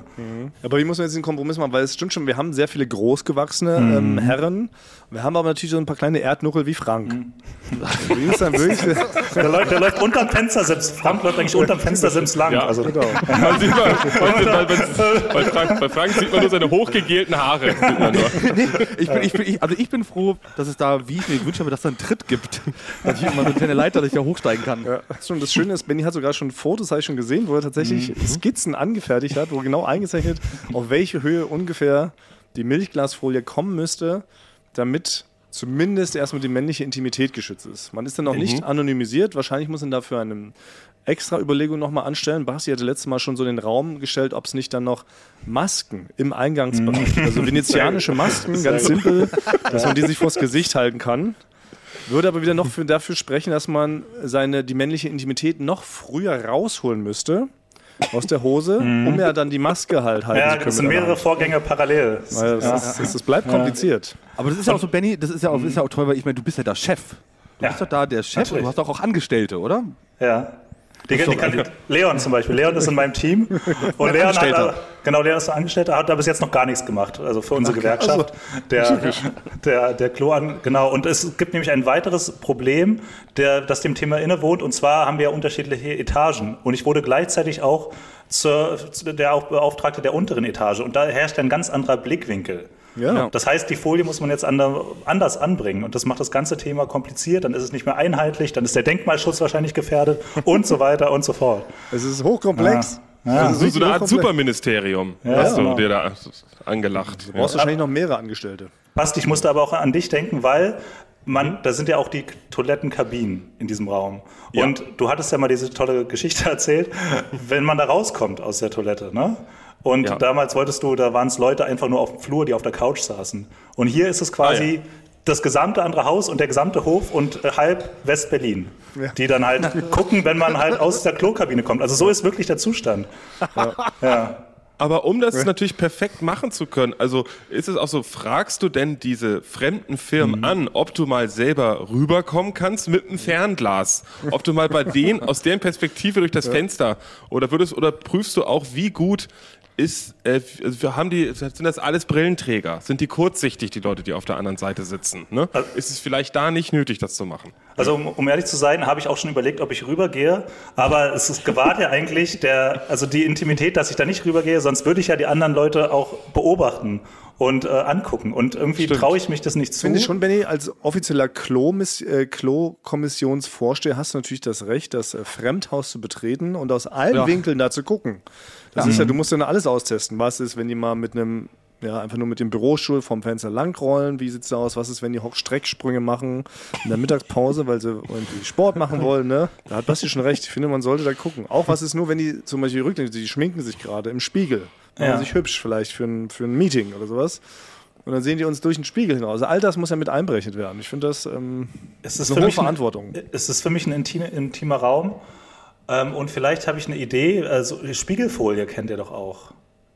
Aber wie muss man jetzt den Kompromiss machen? Weil es stimmt schon, wir haben sehr viele großgewachsene Mhm. ähm, Herren. Wir haben aber natürlich so ein paar kleine Erdnuckel wie Frank. Mhm. *laughs* Wie ist dann wirklich, *laughs* Der läuft, der läuft unterm Fenstersims. Frank läuft eigentlich unterm Fenstersims lang. Ja. Also, *laughs* Man sieht mal, bei, bei, bei, Frank, bei Frank sieht man nur seine hochgegelten Haare. Man nur. Ich bin, ich bin, ich, also ich bin froh, dass es da, wie ich mir gewünscht habe, dass es da einen Tritt gibt. Dass ich immer so eine kleine Leiter, dass ich da hochsteigen kann. ja, das Schöne ist, Benny hat sogar schon Fotos, habe ich schon gesehen, wo er tatsächlich Mhm. Skizzen angefertigt hat, wo genau eingezeichnet, auf welche Höhe ungefähr die Milchglasfolie kommen müsste, damit zumindest erstmal die männliche Intimität geschützt ist. Man ist dann noch nicht anonymisiert. Wahrscheinlich muss man dafür eine extra Überlegung nochmal anstellen. Basti hatte letztes Mal schon so den Raum gestellt, ob es nicht dann noch Masken im Eingangsbereich, also venezianische Masken, ganz simpel, dass man die sich vors Gesicht halten kann. Würde aber wieder noch für, dafür sprechen, dass man seine, die männliche Intimität noch früher rausholen müsste aus der Hose, um ja dann die Maske halt halten ja, zu können. das sind der mehrere. Vorgänge parallel. Weil Das, ist, das, das bleibt kompliziert. Aber das ist ja auch so, Benny, das ist ja auch, ist ja auch toll, weil ich meine, du bist ja da Chef. Du Ja, bist doch da der Chef und natürlich. du hast doch auch Angestellte, oder? Ja. Die, die kann, Leon zum Beispiel. Leon ist in meinem Team. *laughs* Und Leon hat, Angestellter. genau, Leon ist Angestellter, hat da bis jetzt noch gar nichts gemacht. Also für unsere Gewerkschaft. Der, der, der Klo an, genau. Und es gibt nämlich ein weiteres Problem, der, das dem Thema innewohnt. Und zwar haben wir ja unterschiedliche Etagen. Und ich wurde gleichzeitig auch zur, zu der auch Beauftragte der unteren Etage. Und da herrscht ein ganz anderer Blickwinkel. Ja. Das heißt, die Folie muss man jetzt ander, anders anbringen und das macht das ganze Thema kompliziert. Dann ist es nicht mehr einheitlich, dann ist der Denkmalschutz wahrscheinlich gefährdet *laughs* und so weiter und so fort. Es ist hochkomplex. Ja. Also so eine Art. Superministerium hast genau. du dir da angelacht. Du brauchst wahrscheinlich noch mehrere Angestellte. Basti, ich musste aber auch an dich denken, weil man, da sind ja auch die Toilettenkabinen in diesem Raum. Und du hattest ja mal diese tolle Geschichte *laughs* erzählt, wenn man da rauskommt aus der Toilette, ne? Und Ja. damals wolltest du, da waren es Leute einfach nur auf dem Flur, die auf der Couch saßen. Und hier ist es quasi das gesamte andere Haus und der gesamte Hof und äh, halb West-Berlin, die dann halt *laughs* gucken, wenn man halt aus der Klokabine kommt. Also so ist wirklich der Zustand. Ja. Aber um das natürlich perfekt machen zu können, also ist es auch so, fragst du denn diese fremden Firmen an, ob du mal selber rüberkommen kannst mit einem Fernglas? Ob du mal bei denen aus deren Perspektive durch das Fenster oder würdest oder prüfst du auch, wie gut ist, äh, also wir haben die, sind das alles Brillenträger? Sind die kurzsichtig, die Leute, die auf der anderen Seite sitzen? Ne? Ist es vielleicht da nicht nötig, das zu machen? Also um, um ehrlich zu sein, habe ich auch schon überlegt, ob ich rübergehe. Aber es ist gewahrt ja eigentlich der, also die Intimität, dass ich da nicht rübergehe, sonst würde ich ja die anderen Leute auch beobachten und äh, angucken. Und irgendwie traue ich mich das nicht zu. Finde ich schon, Benny, als offizieller äh, Klo-Kommissionsvorsteher hast du natürlich das Recht, das äh, Fremdhaus zu betreten und aus allen Ja. Winkeln da zu gucken. Das ist ja, du musst ja alles austesten. Was ist, wenn die mal mit einem, ja, einfach nur mit dem Bürostuhl vom Fenster langrollen? Wie sieht's da aus? Was ist, wenn die Hockstrecksprünge machen in der Mittagspause, weil sie irgendwie Sport machen wollen, ne? Da hat Basti schon recht. Ich finde, man sollte da gucken. Auch was ist nur, wenn die zum Beispiel rücklegen, die schminken sich gerade im Spiegel. Machen Ja. sich hübsch vielleicht für ein, für ein Meeting oder sowas. Und dann sehen die uns durch den Spiegel hinaus. Also all das muss ja mit einberechnet werden. Ich finde das ähm, es ist eine für hohe mich ein- Verantwortung. Es ist für mich ein intime, intimer Raum. Ähm, und vielleicht habe ich eine Idee. Also Spiegelfolie kennt ihr doch auch.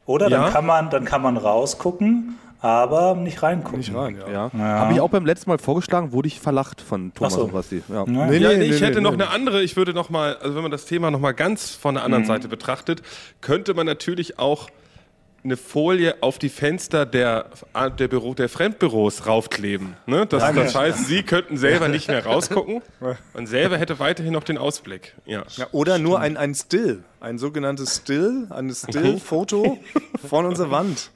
Oder? Ja. Dann, kann man, dann kann man rausgucken, aber nicht reingucken. Nicht rein, ja. Ja. Habe ich auch beim letzten Mal vorgeschlagen, wurde ich verlacht von Thomas so. und Basti. Ja. Nee, ja, nee, nee, ich hätte nee, noch nee. eine andere, ich würde noch mal, also wenn man das Thema noch mal ganz von der anderen Seite betrachtet, könnte man natürlich auch eine Folie auf die Fenster der, der, Büro, der Fremdbüros raufkleben. Ne? Das, das heißt, sie könnten selber nicht mehr rausgucken. *laughs* Man selber hätte weiterhin noch den Ausblick. Ja. Ja, oder nur ein, ein Still, ein sogenanntes Still, ein Still-Foto *laughs* von unserer Wand.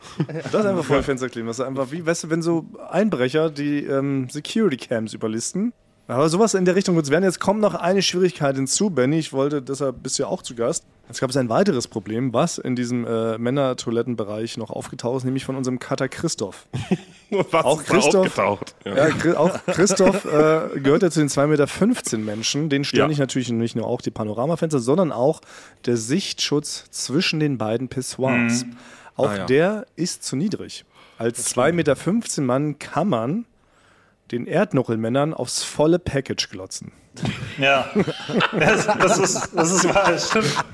Das einfach vor dem Fenster kleben. Das ist einfach wie, weißt du, wenn so Einbrecher die ähm, Security-Cams überlisten. Aber sowas in der Richtung wird es werden. Jetzt kommt noch eine Schwierigkeit hinzu, Benny. Ich wollte, deshalb bist du ja auch zu Gast. Jetzt gab es ein weiteres Problem, was in diesem äh, Männer-Toilettenbereich noch aufgetaucht ist, nämlich von unserem Cutter Christoph. *laughs* Was Auch Christoph- aufgetaucht? Ja. Ja, auch Christoph äh, gehört ja zu den 2,15 Meter Menschen. Den stören Ja. nicht natürlich nicht nur auch die Panoramafenster, sondern auch der Sichtschutz zwischen den beiden Pissoirs. Auch Ah, ja. der ist zu niedrig. Als 2,15 Meter Mann kann man den Erdnuckelmännern aufs volle Package glotzen. Ja, das, das, ist, das ist wahr, das stimmt.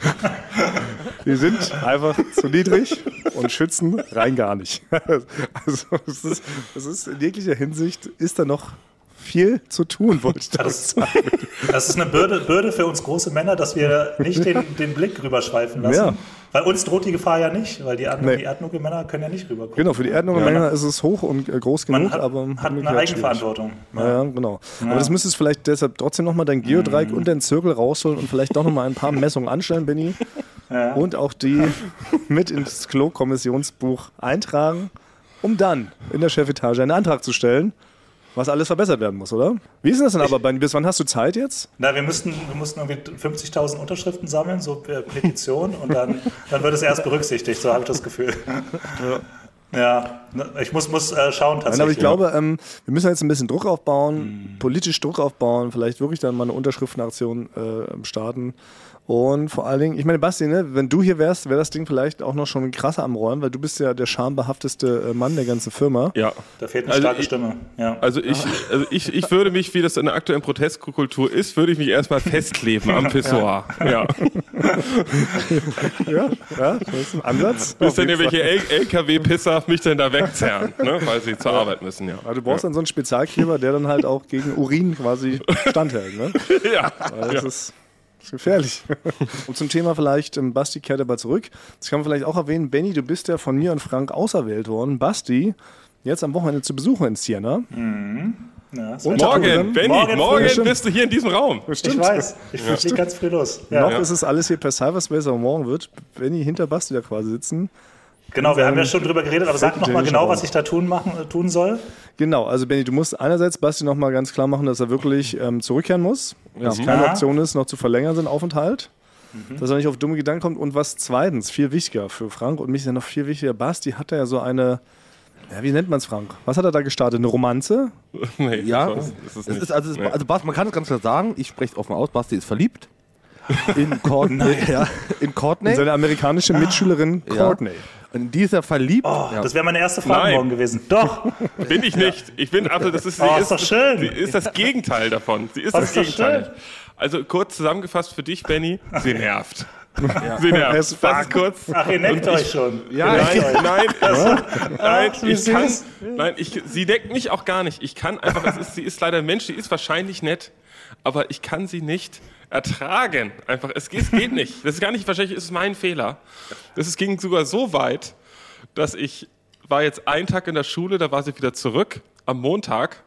Die sind einfach zu niedrig und schützen rein gar nicht. *laughs* Also es ist, es ist in jeglicher Hinsicht ist da noch viel zu tun, wollte ich damit Das, sagen. das ist eine Bürde, Bürde für uns große Männer, dass wir nicht den, den Blick rüberschweifen lassen. Ja. Weil uns droht die Gefahr ja nicht, weil die, Ad Nee. die Erdnuckelmänner können ja nicht rübergucken. Genau, für die Erdnuckelmänner ist es hoch und äh, groß genug, Man hat, aber hat eine. Eigenverantwortung. Ja, ja, genau. Aber das müsstest du vielleicht deshalb trotzdem nochmal dein Mhm. Geodreieck und deinen Zirkel rausholen und vielleicht doch nochmal ein paar Messungen anstellen, Benny. *laughs* Und auch die mit ins Klo-Kommissionsbuch eintragen, um dann in der Chefetage einen Antrag zu stellen, was alles verbessert werden muss, oder? Wie ist das denn aber? Bis wann hast du Zeit jetzt? Na, wir müssten, wir mussten irgendwie 50.000 Unterschriften sammeln, so per Petition, und dann, dann wird es erst berücksichtigt, so habe ich das Gefühl. Ja, ne, ich muss, muss äh, schauen Nein, tatsächlich. aber ich glaube, ähm, wir müssen jetzt ein bisschen Druck aufbauen, politisch Druck aufbauen, vielleicht wirklich dann mal eine Unterschriftenaktion äh, starten. Und vor allen Dingen, ich meine, Basti, ne, wenn du hier wärst, wäre das Ding vielleicht auch noch schon krasser am Räumen, weil du bist ja der schambehafteste äh, Mann der ganzen Firma. ja. Da fehlt eine Also starke ich- Ja. Ja. Also ich, also ich, ich würde mich, wie das in der aktuellen Protestkultur ist, würde ich mich erstmal festkleben am *laughs* Pissoir. Ja. *laughs* Ja, ja, das ist ein Ansatz. Bis dann irgendwelche LKW-Pisser mich dann da wegzerren, ne? weil sie zur Arbeit müssen, ja. Ja, du brauchst dann so einen Spezialkleber, der dann halt auch gegen Urin quasi standhält. Ne? *laughs* Ja. Weil das ist, das ist gefährlich. *laughs* Und zum Thema vielleicht, ähm, Basti kehrt aber zurück. Das kann man vielleicht auch erwähnen. Benny, du bist ja von mir und Frank auserwählt worden. Basti, jetzt am Wochenende zu Besuch in Siena. ja, das Und- Morgen, Benny, Morgen morgen, stimmt. bist du hier in diesem Raum. ich weiß, ich fliege ganz früh los. Ja. Noch ist es alles hier per Cyberspace, aber morgen wird Benny hinter Basti da quasi sitzen. Genau, wir haben ja schon drüber geredet, aber sag noch mal technischen genau, was ich da tun, machen, äh, tun soll. Genau, also Benny, du musst einerseits Basti nochmal ganz klar machen, dass er wirklich ähm, zurückkehren muss. Dass es keine. Option ist, noch zu verlängern, sein Aufenthalt. Dass er nicht auf dumme Gedanken kommt. Und was zweitens, viel wichtiger für Frank und mich ist ja noch viel wichtiger, Basti hat da ja so eine, ja, wie nennt man es, Frank? Was hat er da gestartet? Eine Romanze? *laughs* Nee, Ja, das ist es es ist, also, es, Nee. also Bas, man kann es ganz klar sagen, ich spreche es offen aus, Basti ist verliebt. *laughs* In Courtney. ja, in Courtney. Seine amerikanische Mitschülerin Ja. Und in die ist er verliebt. Oh, ja. Das wäre meine erste Frage Nein. morgen gewesen. Doch. *laughs* Bin ich nicht. Ich bin, also das ist, sie Oh, ist ist, doch schön. Sie ist das Gegenteil davon. Sie ist Oh, das ist doch Gegenteil. schön. Also kurz zusammengefasst für dich, Benny, sie nervt. *laughs* Sie nervt. Das ist kurz. Ach, ihr neckt ich- euch schon. Ja, Nein, neckt euch. nein, nein, ich kann, nein, ich, sie deckt mich auch gar nicht. Ich kann einfach, es ist, sie ist leider ein Mensch, die ist wahrscheinlich nett, aber ich kann sie nicht ertragen. Einfach, es geht, es geht nicht. Das ist gar nicht, wahrscheinlich ist es mein Fehler. Das ist, ging sogar so weit, dass ich war jetzt einen Tag in der Schule, da war sie wieder zurück am Montag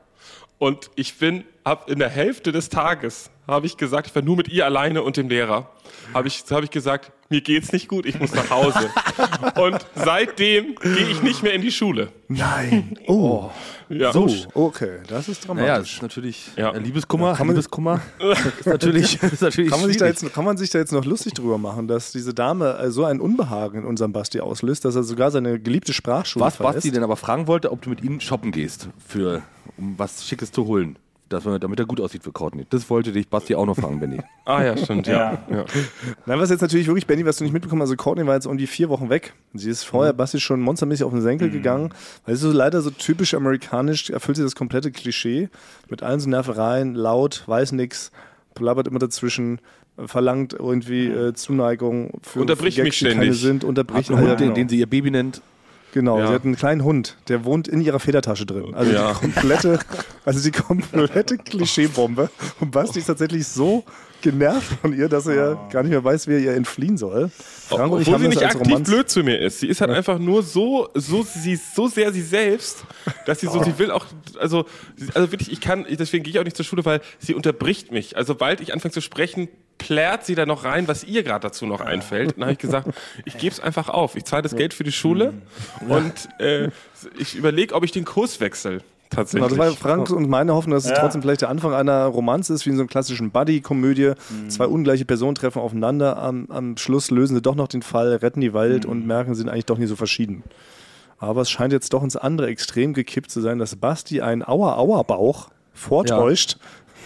und ich bin ab in der Hälfte des Tages habe ich gesagt, ich war nur mit ihr alleine und dem Lehrer. Habe ich habe ich gesagt, mir geht's nicht gut, ich muss nach Hause. *laughs* und seitdem gehe ich nicht mehr in die Schule. Nein. Oh. Ja. So. Okay, das ist Naja, das dramatisch. ist natürlich Ja. äh, Liebeskummer. Kann man- Liebeskummer ist natürlich, *laughs* ist natürlich Kann man, sich da schwierig. jetzt, kann man sich da jetzt noch lustig drüber machen, dass diese Dame äh, so ein Unbehagen in unserem Basti auslöst, dass er sogar seine geliebte Sprachschule Was verlässt? Basti denn aber fragen wollte, ob du mit ihm shoppen gehst, für, um was Schickes zu holen. Dass man, damit er gut aussieht für Courtney. Das wollte dich Basti auch noch fragen, Benny. *laughs* Ah ja, stimmt, ja. ja. Nein, was jetzt natürlich wirklich, Benny, was du nicht mitbekommen hast, also Courtney war jetzt irgendwie vier Wochen weg. Sie ist vorher Basti schon monstermäßig auf den Senkel gegangen. Weil es ist so leider so typisch amerikanisch, erfüllt sie das komplette Klischee. Mit allen so Nervereien, laut, weiß nix, plappert immer dazwischen, verlangt irgendwie äh, Zuneigung für Unterbricht mich Gags, die keine ständig. sind, unterbricht Einen Hund, den, den sie ihr Baby nennt. Genau, Ja. sie hat einen kleinen Hund, der wohnt in ihrer Federtasche drin. Also Ja. die komplette, also die komplette *laughs* Klischeebombe. Und Basti ist tatsächlich so genervt von ihr, dass er ja gar nicht mehr weiß, wie er ihr entfliehen soll. Frank Obwohl sie nicht aktiv Romanz. blöd zu mir ist. Sie ist halt einfach nur so, so, sie ist so sehr sie selbst, dass sie so, sie will auch, also, also wirklich, ich kann, deswegen gehe ich auch nicht zur Schule, weil sie unterbricht mich. Also, sobald ich anfange zu sprechen, plärt sie da noch rein, was ihr gerade dazu noch einfällt. Und dann habe ich gesagt, ich gebe es einfach auf. Ich zahle das Geld für die Schule und äh, ich überlege, ob ich den Kurs wechsle. Genau, Tatsächlich. das war Frank und meine Hoffnung, dass es Ja. trotzdem vielleicht der Anfang einer Romanze ist, wie in so einer klassischen Buddy-Komödie. Zwei ungleiche Personen treffen aufeinander. Am, am Schluss lösen sie doch noch den Fall, retten die Welt und merken, sie sind eigentlich doch nicht so verschieden. Aber es scheint jetzt doch ins andere Extrem gekippt zu sein, dass Basti einen Aua-Aua-Bauch vortäuscht,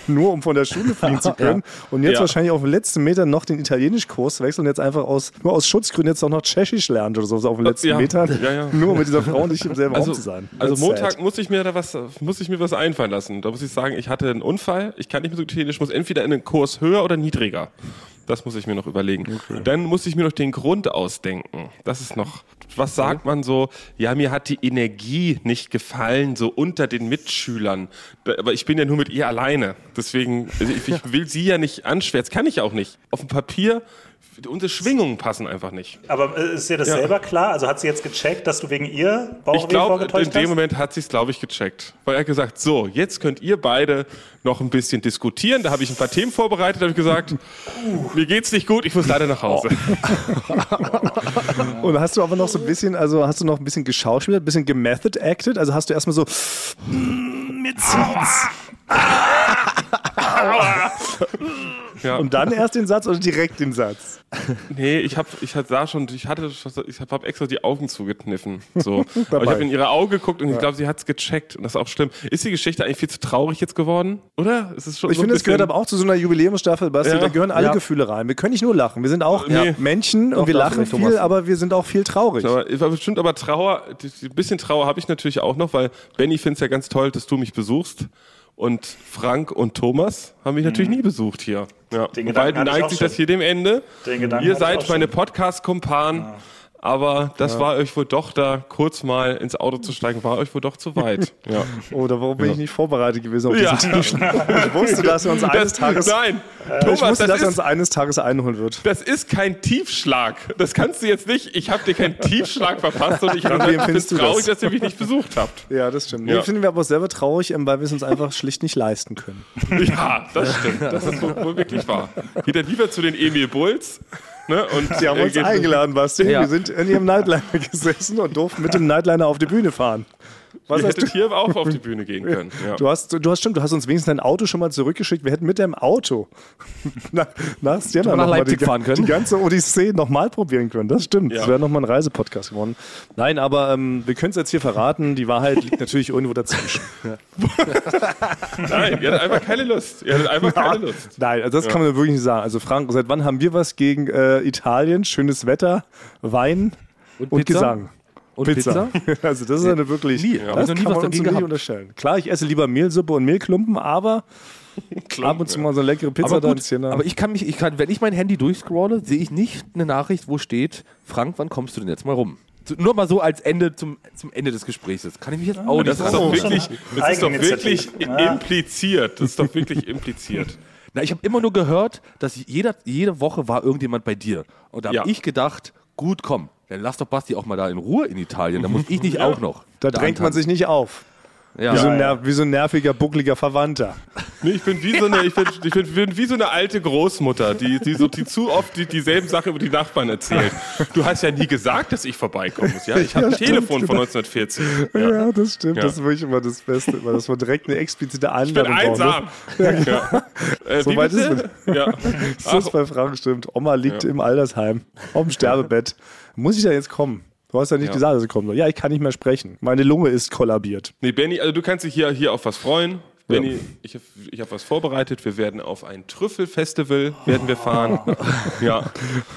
nur um von der Schule *laughs* fliehen zu können. Und jetzt Ja. wahrscheinlich auf dem letzten Meter noch den Italienisch-Kurs wechseln und jetzt einfach aus, nur aus Schutzgründen jetzt auch noch Tschechisch lernt oder so auf dem letzten Ja. Meter. Ja, ja. Nur um mit dieser Frau nicht im selben also, Raum zu sein. Also That's Montag sad. muss ich mir da was, muss ich mir was einfallen lassen. Da muss ich sagen, ich hatte einen Unfall, ich kann nicht mehr so ich muss entweder in einen Kurs höher oder niedriger. Das muss ich mir noch überlegen. Dann muss ich mir noch den Grund ausdenken. Das ist noch, was sagt man so? Ja, mir hat die Energie nicht gefallen, so unter den Mitschülern. Aber ich bin ja nur mit ihr alleine. Deswegen, also ich, ich *laughs* will sie ja nicht anschwärzen. Kann ich auch nicht. Auf dem Papier, unsere Schwingungen passen einfach nicht. Aber äh, ist dir das Ja. selber klar? Also hat sie jetzt gecheckt, dass du wegen ihr Ich Bauchweh glaube, in vorgetäuscht dem hast? Moment hat sie es, glaube ich, gecheckt. Weil er hat gesagt, so, jetzt könnt ihr beide noch ein bisschen diskutieren. Da habe ich ein paar Themen vorbereitet, habe ich gesagt, mir geht's nicht gut, ich muss leider nach Hause. *laughs* Und hast du aber noch so ein bisschen, also hast du noch ein bisschen geschauspielert, ein bisschen gemethod acted? Also hast du erstmal so, "Mm, mir zieht's. *laughs* Ja. Und dann erst den Satz oder direkt den Satz? Nee, ich habe ich hab- sah schon, ich hatte, ich habe hab extra die Augen zugekniffen. So. *laughs* Aber ich habe in ihre Augen geguckt und ich glaube, sie hat's gecheckt. Und das ist auch schlimm. Ist die Geschichte eigentlich viel zu traurig jetzt geworden? Oder? Ist es schon Ich so finde, es gehört aber auch zu so einer Jubiläumsstaffel, Basti. Ja. Da gehören alle Ja. Gefühle rein. Wir können nicht nur lachen. Wir sind auch Nee. Menschen und wir da hast lachen viel, Thomas. aber wir sind auch viel traurig. Aber, bestimmt aber Trauer, ein bisschen Trauer habe ich natürlich auch noch, weil Benny findet es ja ganz toll, dass du mich besuchst. Und Frank und Thomas haben mich natürlich nie besucht hier. Ja. Den Gedanken bald neigt sich das hier dem Ende. Den Gedanken Ihr seid meine schon. Podcast-Kumpanen. Aber das war euch wohl doch da, kurz mal ins Auto zu steigen, war euch wohl doch zu weit. *laughs* Ja. Oder warum bin ich nicht vorbereitet gewesen auf Ja. diesen? Ich wusste, dass er uns eines Das, Tages, nein, ich Thomas, wusste, das dass er uns eines Tages einholen wird. das ist kein Tiefschlag. Das kannst du jetzt nicht. Ich habe dir keinen Tiefschlag verpasst und ich bin traurig, das? dass ihr mich nicht besucht habt. Ja, das stimmt. Ja. Nee, finden wir aber auch selber traurig, ähm, weil wir es uns einfach schlicht nicht leisten können. Ja, das stimmt. Das ist wohl, wohl wirklich wahr. Geht er lieber zu den Emil Bulls. Ne, und Die haben uns eingeladen, Basti. Ja. Wir sind in ihrem Nightliner gesessen und durften mit dem Nightliner auf die Bühne fahren. *laughs* Was Ihr hast du? hättet hier auch auf die Bühne gehen können. Ja. Du hast, du hast stimmt, du hast uns wenigstens dein Auto schon mal zurückgeschickt. Wir hätten mit deinem Auto *laughs* nach, nach Siena Nach Leipzig die, fahren können. die ganze Odyssee nochmal probieren können. Das stimmt. Ja. Das wäre nochmal ein Reisepodcast geworden. Nein, aber ähm, wir können es jetzt hier verraten. Die Wahrheit liegt natürlich irgendwo dazwischen. *laughs* Nein, ihr hattet einfach keine Lust. Ihr hattet einfach keine Lust. Nein, also das kann man wirklich nicht sagen. Also Frank, seit wann haben wir was gegen äh, Italien? Schönes Wetter, Wein. Und, Pizza? Gesang. Und Pizza. *laughs* Also das ist eine wirklich, Nie. das ich noch nie kann was man uns unterstellen. Klar, ich esse lieber Mehlsuppe und Mehlklumpen, aber ab und zu mal so eine leckere Pizza aber, da gut, aber ich kann mich, ich kann, wenn ich mein Handy durchscrolle, sehe ich nicht eine Nachricht, wo steht, Frank, wann kommst du denn jetzt mal rum? Nur mal so als Ende zum, zum Ende des Gesprächs. Kann ich mich jetzt auch Das nicht ist doch Oh, wirklich, das ist doch wirklich. Ja. impliziert. Das ist doch wirklich *laughs* impliziert. Na, ich habe immer nur gehört, dass jeder, jede Woche war irgendjemand bei dir. Und da habe Ja. ich gedacht, gut, komm, dann lass doch Basti auch mal da in Ruhe in Italien. Da muss ich nicht auch noch. da drängt man sich nicht auf. Ja. Wie, so ein ner- wie so ein nerviger, buckliger Verwandter. Nee, ich bin wie so eine, ich bin, ich bin, bin wie so eine alte Großmutter, die, die, so, die zu oft die, dieselben Sachen über die Nachbarn erzählt. Du hast ja nie gesagt, dass ich vorbeikommen muss. Ja? Ich habe ein Telefon von 1940. Ja, das stimmt. Ja. Das ist wirklich immer das Beste, immer, dass man direkt eine explizite Ich bin braucht. einsam. Ja. Äh, So weit ist bitte? Ja. *laughs* Das ist bei Frank stimmt. Oma liegt Ja. im Altersheim auf dem Sterbebett. Muss ich da jetzt kommen? Du hast ja nicht Ja. gesagt, dass ich kommen soll. Ja, ich kann nicht mehr sprechen. Meine Lunge ist kollabiert. Nee, Benny, also du kannst dich hier, hier auf was freuen. Benny, ich habe ich hab was vorbereitet. Wir werden auf ein Trüffelfestival werden wir fahren. *laughs* ja.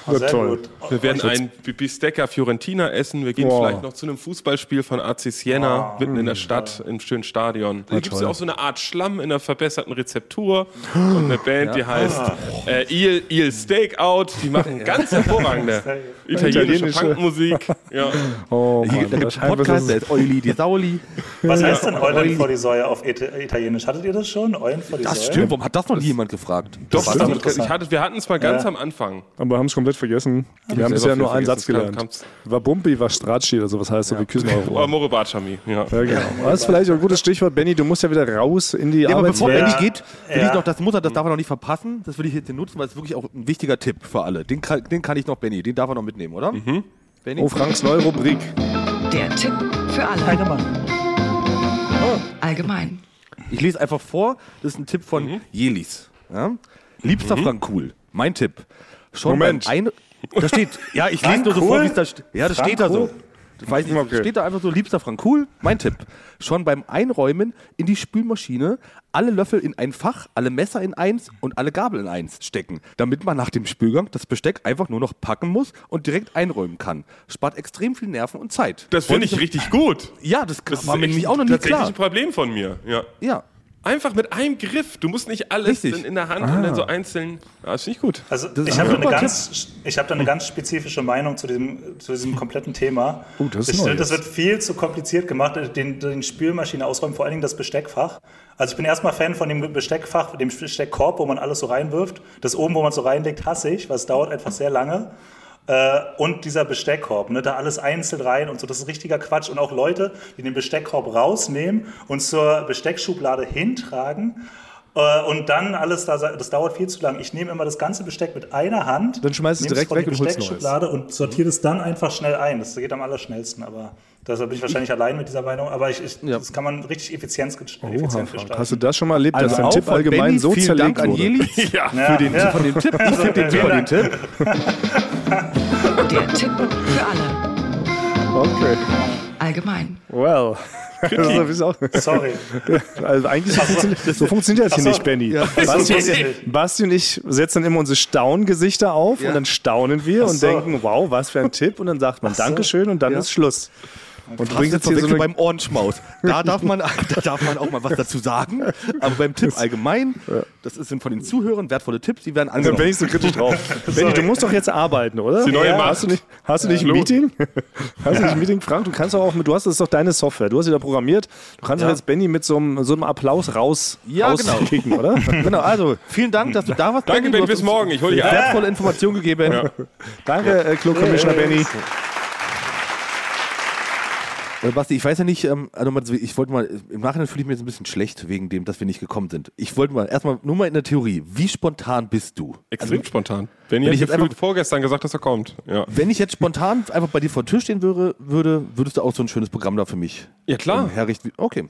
Sehr toll. gut. Wir werden ein Bistecca Fiorentina essen. Wir gehen Boah. vielleicht noch zu einem Fußballspiel von AC Siena, mitten in der Stadt, im schönen Stadion. Da gibt es ja auch so eine Art Schlamm in einer verbesserten Rezeptur. Und eine Band, die heißt äh, Il, Il Stakeout. Die machen ganz hervorragende *laughs* italienische Italienische. Punkmusik. Ja. Oh, Hier, da gibt es Podcast, der ist Euli die Sauli. Was heißt denn Eulen vor die Säue auf Ita- Italienisch? Hattet ihr das schon? Eulen vor die Das Säue? stimmt, warum hat das noch nie jemand gefragt? Doch, doch stimmt. ich hatte, wir hatten es mal ganz Ja. am Anfang. Aber haben es komplett vergessen. Wir haben selber bisher nur einen. Satz gelernt. War Bumpi, war Stracci oder so. Was heißt so? Wir küssen *laughs* eure Oh, Ohren. Amore Bacciami. Ja. Ja, genau. Das ist vielleicht auch ein gutes Stichwort. Benny, du musst ja wieder raus in die Ja, aber bevor. Benny geht, will Ja. ich noch, das muss er, das darf er noch nicht verpassen. Das will ich jetzt hier nutzen, weil es wirklich auch ein wichtiger Tipp für alle. Den kann, den kann ich noch, Benny, den darf er noch mitnehmen, oder? Benny? Oh, Franks neue Rubrik. Der Tipp für alle. Allgemein. Allgemein. Ich lese einfach vor, das ist ein Tipp von Mhm. Jelis. Ja? Liebster Frank Kuhl, mein Tipp. Schon Moment. Ein da steht, *laughs* ja, ich lese nur so vor, wie es da steht. Ja, das Frank steht da so. Kuhl? Ich weiß nicht, Okay. steht da einfach so, liebster Frank Kuhl, mein Tipp. Schon beim Einräumen in die Spülmaschine alle Löffel in ein Fach, alle Messer in eins und alle Gabel in eins stecken, damit man nach dem Spülgang das Besteck einfach nur noch packen muss und direkt einräumen kann. Spart extrem viel Nerven und Zeit. Das finde ich richtig gut. Ja, das, Das war ist mir nämlich auch noch tatsächlich klar. ein Problem von mir. Ja. Ja, Einfach mit einem Griff. Du musst nicht alles in, in der Hand und dann so einzeln. Ja, das finde ich gut. Also ist ich habe da, eine ganz, ich hab da eine ganz spezifische Meinung zu diesem, zu diesem kompletten Thema. Oh, das ist ich das wird viel zu kompliziert gemacht, den, den Spülmaschine ausräumen, vor allen Dingen das Besteckfach. Also ich bin erstmal Fan von dem Besteckfach, dem Besteckkorb, wo man alles so reinwirft. Das oben, wo man so reinlegt, hasse ich, weil es dauert einfach sehr lange. Äh, und dieser Besteckkorb, ne, da alles einzeln rein und so, das ist richtiger Quatsch. Und auch Leute, die den Besteckkorb rausnehmen und zur Besteckschublade hintragen äh, und dann alles da, das dauert viel zu lang. Ich nehme immer das ganze Besteck mit einer Hand, Dann schmeißt es direkt weg die und holst Besteckschublade und sortiere es dann einfach schnell ein. Das geht am allerschnellsten, aber deshalb bin ich wahrscheinlich allein mit dieser Meinung. Aber ich, ich, Ja. das kann man richtig effizient, gestalten. Hast du das schon mal erlebt, dass also dein auch Tipp allgemein Benny, so zerlegt Dank an wurde? Jelis *laughs* ja, für den, ja. von dem Tipp. Ich finde den super, den. Tipp. Der Tipp für alle. Okay. Allgemein. Well. *laughs* Auch, Sorry. also eigentlich so funktioniert, so funktioniert das hier Ach so. nicht, Benny. so Basti. Basti und ich setzen dann immer unsere Staungesichter auf und dann staunen wir und so. denken, wow, was für ein Tipp. Und dann sagt man Dankeschön und dann ist Schluss. Und du bringst jetzt hier so beim Ohrenschmaus. Da darf, man, *laughs* da darf man auch mal was dazu sagen. Aber beim Tipp allgemein, das sind von den Zuhörern wertvolle Tipps, die werden Dann bin angenommen. ich so kritisch drauf. *laughs* Benny, du musst doch jetzt arbeiten, oder? Die neue ja. Macht. Hast du nicht, hast du nicht ein Meeting? *laughs* Hast du nicht ein Meeting, Frank? Du kannst doch auch mit, du hast, das ist doch deine Software. Du hast sie da programmiert. Du kannst doch jetzt Benny mit so einem, so einem Applaus raus, Ja, genau. rauskicken, oder? Genau, also vielen Dank, dass du da warst. Danke, Benny, hast bis morgen. Ich hole dich ab. Wertvolle Informationen gegeben. Danke, äh, Klo Commissioner Benny. Äh, Basti, ich weiß ja nicht, ähm, also ich wollte mal, im Nachhinein fühle ich mich jetzt ein bisschen schlecht wegen dem, dass wir nicht gekommen sind. Ich wollte mal, erstmal nur mal in der Theorie, wie spontan bist du? Extrem spontan. Benny wenn hat ich jetzt einfach- vorgestern gesagt, dass er kommt. Ja, Wenn ich jetzt spontan *laughs* einfach bei dir vor der Tür stehen würde, würde, würdest du auch so ein schönes Programm da für mich ja klar. ähm, herrichten? Okay.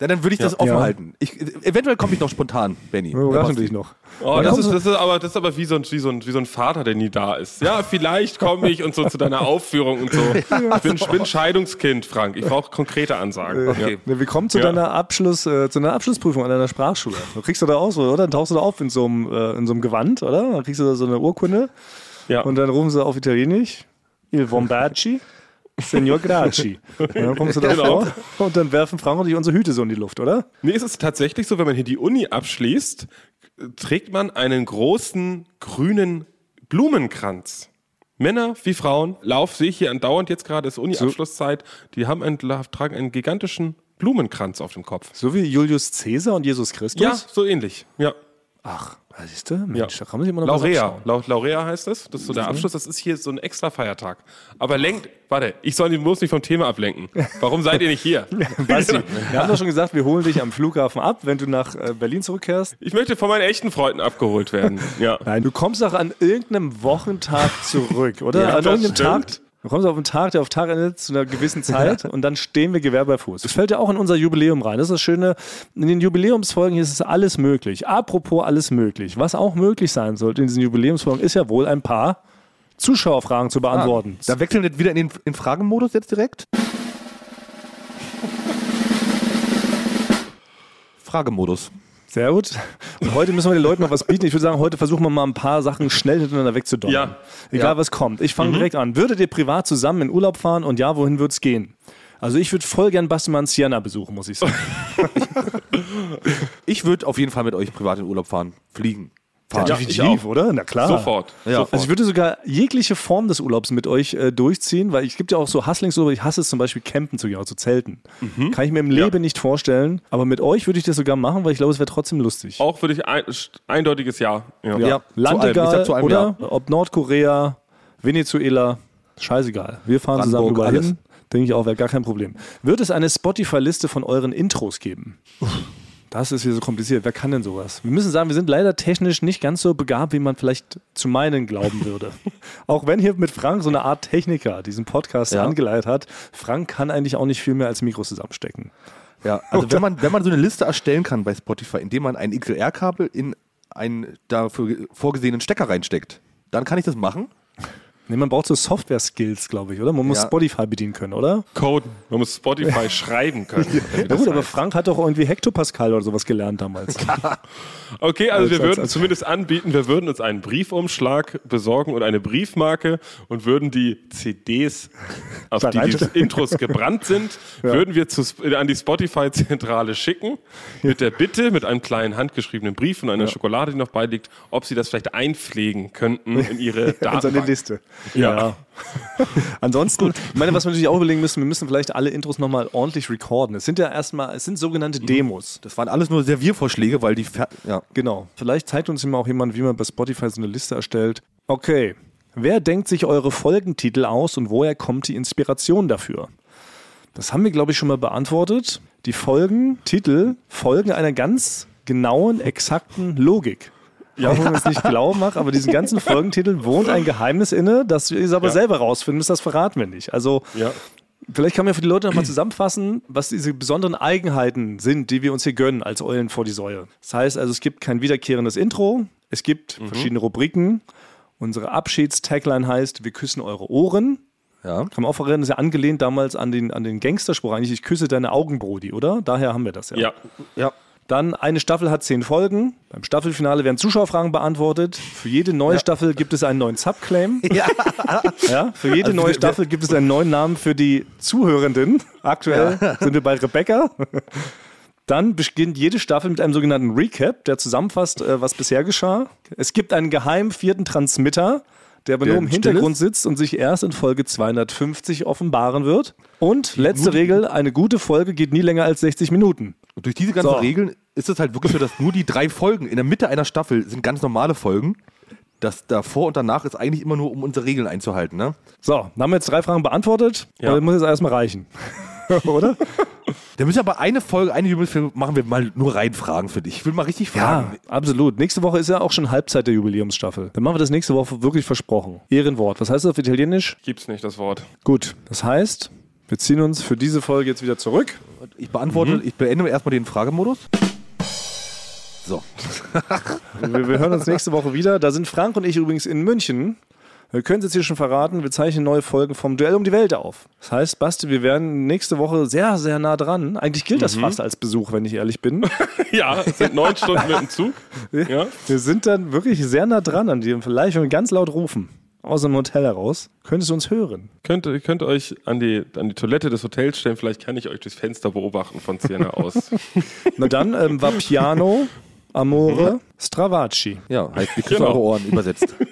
Ja, dann würde ich das offen Ja. halten. Ich, eventuell komme ich noch spontan, Benny. Wir überraschen dich noch. Oh, das, ist, das, ist aber, das ist aber wie so, ein, wie, so ein, wie so ein Vater, der nie da ist. Ja, vielleicht komme ich und so zu deiner Aufführung und so. *laughs* Ich bin, ich bin Scheidungskind, Frank. Ich brauche konkrete Ansagen. Okay. Ja, wir kommen zu Ja. deiner Abschluss, äh, zu deiner Abschlussprüfung an deiner Sprachschule. Du kriegst du da aus, oder? Dann tauchst du da auf in so einem, äh, in so einem Gewand, oder? Dann kriegst du da so eine Urkunde Ja. und dann rufen sie auf Italienisch. Il Bombaci. Senor Graci. Und dann kommst du da Genau. vor und dann werfen Frank und ich unsere Hüte so in die Luft, oder? Nee, es ist tatsächlich so, wenn man hier die Uni abschließt, trägt man einen großen grünen Blumenkranz. Männer wie Frauen, Lauf sehe ich hier andauernd jetzt gerade, ist Uni-Abschlusszeit, die haben einen, tragen einen gigantischen Blumenkranz auf dem Kopf. So wie Julius Caesar und Jesus Christus? Ja, so ähnlich. Ja. Ach, siehst du? Mensch, Ja. da kann man sich immer noch was Laurea. Lau Laurea heißt das. Das ist so der Abschluss. Das ist hier so ein extra Feiertag. Aber lenkt, warte, ich soll ihn bloß nicht vom Thema ablenken. Warum seid ihr nicht hier? *laughs* Basti, *laughs* wir haben doch schon gesagt, wir holen dich am Flughafen ab, wenn du nach äh, Berlin zurückkehrst. Ich möchte von meinen echten Freunden abgeholt werden. *laughs* Ja. Nein, du kommst doch an irgendeinem Wochentag zurück, oder? Ja, an irgendeinem stimmt. Tag. Du kommst auf einen Tag, der auf Tag endet, zu einer gewissen Zeit und dann stehen wir Gewehr bei Fuß. Das fällt ja auch in unser Jubiläum rein. Das ist das Schöne. In den Jubiläumsfolgen hier ist es alles möglich. Apropos alles möglich. Was auch möglich sein sollte in diesen Jubiläumsfolgen, ist ja wohl ein paar Zuschauerfragen zu beantworten. Da wechseln wir wieder in den in Fragenmodus jetzt direkt. Fragemodus. Sehr gut. Und heute müssen wir den Leuten noch was bieten. Ich würde sagen, heute versuchen wir mal ein paar Sachen schnell hintereinander wegzudonnern. Ja. Egal Ja. was kommt. Ich fange direkt an. Würdet ihr privat zusammen in Urlaub fahren und ja, wohin würde es gehen? Also ich würde voll gern Bastian Siena besuchen, muss ich sagen. *laughs* Ich würde auf jeden Fall mit euch privat in Urlaub fahren. Fliegen. Fahren. Definitiv, oder? Na klar. Sofort. Ja. Sofort. Also ich würde sogar jegliche Form des Urlaubs mit euch äh, durchziehen, weil es gibt ja auch so Hustlingsurlaub. Ich hasse es zum Beispiel Campen zu gehen, also Zelten. Kann ich mir im Leben nicht vorstellen. Aber mit euch würde ich das sogar machen, weil ich glaube, es wäre trotzdem lustig. Auch würde ich ein, eindeutiges Ja. Ja. Ja. zu Land egal, zu oder? Ob Nordkorea, Venezuela, scheißegal. Wir fahren zusammen Brandenburg, überall alles. hin. Denke ich auch, wäre gar kein Problem. Wird es eine Spotify-Liste von euren Intros geben? Das ist hier so kompliziert. Wer kann denn sowas? Wir müssen sagen, wir sind leider technisch nicht ganz so begabt, wie man vielleicht zu meinen glauben würde. *laughs* auch wenn hier mit Frank so eine Art Techniker diesen Podcast Ja. angeleitet hat, Frank kann eigentlich auch nicht viel mehr als Mikros zusammenstecken. Ja, also wenn man, wenn man so eine Liste erstellen kann bei Spotify, indem man ein XLR-Kabel in einen dafür vorgesehenen Stecker reinsteckt, dann kann ich das machen. Nee, man braucht so Software-Skills, glaube ich, oder? Man muss Ja. Spotify bedienen können, oder? Coden. Man muss Spotify *laughs* schreiben können. Ja gut, aber Frank hat doch irgendwie Hektopascal oder sowas gelernt damals. *laughs* Okay, also wir Als- würden als- zumindest anbieten, wir würden uns einen Briefumschlag besorgen und eine Briefmarke und würden die CDs, *laughs* auf die die Intros gebrannt sind, würden wir zu, Sp- an die Spotify-Zentrale schicken mit der Bitte, mit einem kleinen handgeschriebenen Brief und einer Schokolade, die noch beiliegt, ob sie das vielleicht einpflegen könnten in ihre In seine Datenbank. Liste. Ja. *laughs* Ansonsten, ich meine, was wir natürlich auch überlegen müssen, wir müssen vielleicht alle Intros nochmal ordentlich recorden. Es sind ja erstmal, es sind sogenannte Demos. Das waren alles nur Serviervorschläge, weil die. Fer ja. Genau. Vielleicht zeigt uns immer auch jemand, wie man bei Spotify so eine Liste erstellt. Okay. Wer denkt sich eure Folgentitel aus und woher kommt die Inspiration dafür? Das haben wir, glaube ich, schon mal beantwortet. Die Folgentitel folgen einer ganz genauen, exakten Logik. Ja, wenn man es nicht glauben mag, aber diesen ganzen Folgentiteln wohnt ein Geheimnis inne, das wir es aber selber rausfinden müssen, das verraten wir nicht. Also Ja. Vielleicht kann man für die Leute nochmal zusammenfassen, was diese besonderen Eigenheiten sind, die wir uns hier gönnen als Eulen vor die Säue. Das heißt also, es gibt kein wiederkehrendes Intro, es gibt verschiedene Rubriken. Unsere Abschiedstagline heißt, wir küssen eure Ohren. ja. Kann man auch das ist ja angelehnt damals an den, an den Gangsterspruch eigentlich, ich küsse deine Augen, Brody, oder? Daher haben wir das ja. Ja. Ja. Dann eine Staffel hat zehn Folgen. Beim Staffelfinale werden Zuschauerfragen beantwortet. Für jede neue Staffel gibt es einen neuen Subclaim. *laughs* Ja. Für jede Also neue wir- Staffel gibt es einen neuen Namen für die Zuhörenden. Aktuell *laughs* sind wir bei Rebecca. Dann beginnt jede Staffel mit einem sogenannten Recap, der zusammenfasst, äh, was bisher geschah. Es gibt einen geheimen vierten Transmitter, der aber nur im Hintergrund sitzt und sich erst in Folge 250 offenbaren wird. Und letzte Regel, eine gute Folge geht nie länger als 60 Minuten. Und durch diese ganzen So. Regeln ist es halt wirklich so, dass nur die drei Folgen in der Mitte einer Staffel sind ganz normale Folgen. Das davor und danach ist eigentlich immer nur, um unsere Regeln einzuhalten. Ne? So, dann haben wir jetzt drei Fragen beantwortet. Ja. Aber das muss jetzt erstmal reichen. *laughs* Oder? Da müssen wir aber eine Folge, eine Jubiläumsfolge machen wir mal nur rein Fragen für dich. Ich will mal richtig fragen. absolut. Nächste Woche ist ja auch schon Halbzeit der Jubiläumsstaffel. Dann machen wir das nächste Woche wirklich versprochen. Ehrenwort. Was heißt das auf Italienisch? Gibt's nicht das Wort. Gut. Das heißt, wir ziehen uns für diese Folge jetzt wieder zurück. Ich beantworte, ich beende erstmal den Fragemodus. So. *laughs* Wir, wir hören uns nächste Woche wieder. Da sind Frank und ich übrigens in München. Wir können es jetzt hier schon verraten, wir zeichnen neue Folgen vom Duell um die Welt auf. Das heißt, Basti, wir werden nächste Woche sehr, sehr nah dran. Eigentlich gilt das mhm. fast als Besuch, wenn ich ehrlich bin. *laughs* ja, es sind neun Stunden mit dem Zug. Ja. Wir sind dann wirklich sehr nah dran an dir. Vielleicht, wenn wir ganz laut rufen aus dem Hotel heraus, könntest du uns hören. Könnt, ihr könnt euch an die, an die Toilette des Hotels stellen, vielleicht kann ich euch durchs Fenster beobachten von Siena aus. *laughs* Na dann ähm, war Piano, Amore, mhm. Stravaci. Ja, heißt, wir kriegen genau. eure Ohren übersetzt. *laughs*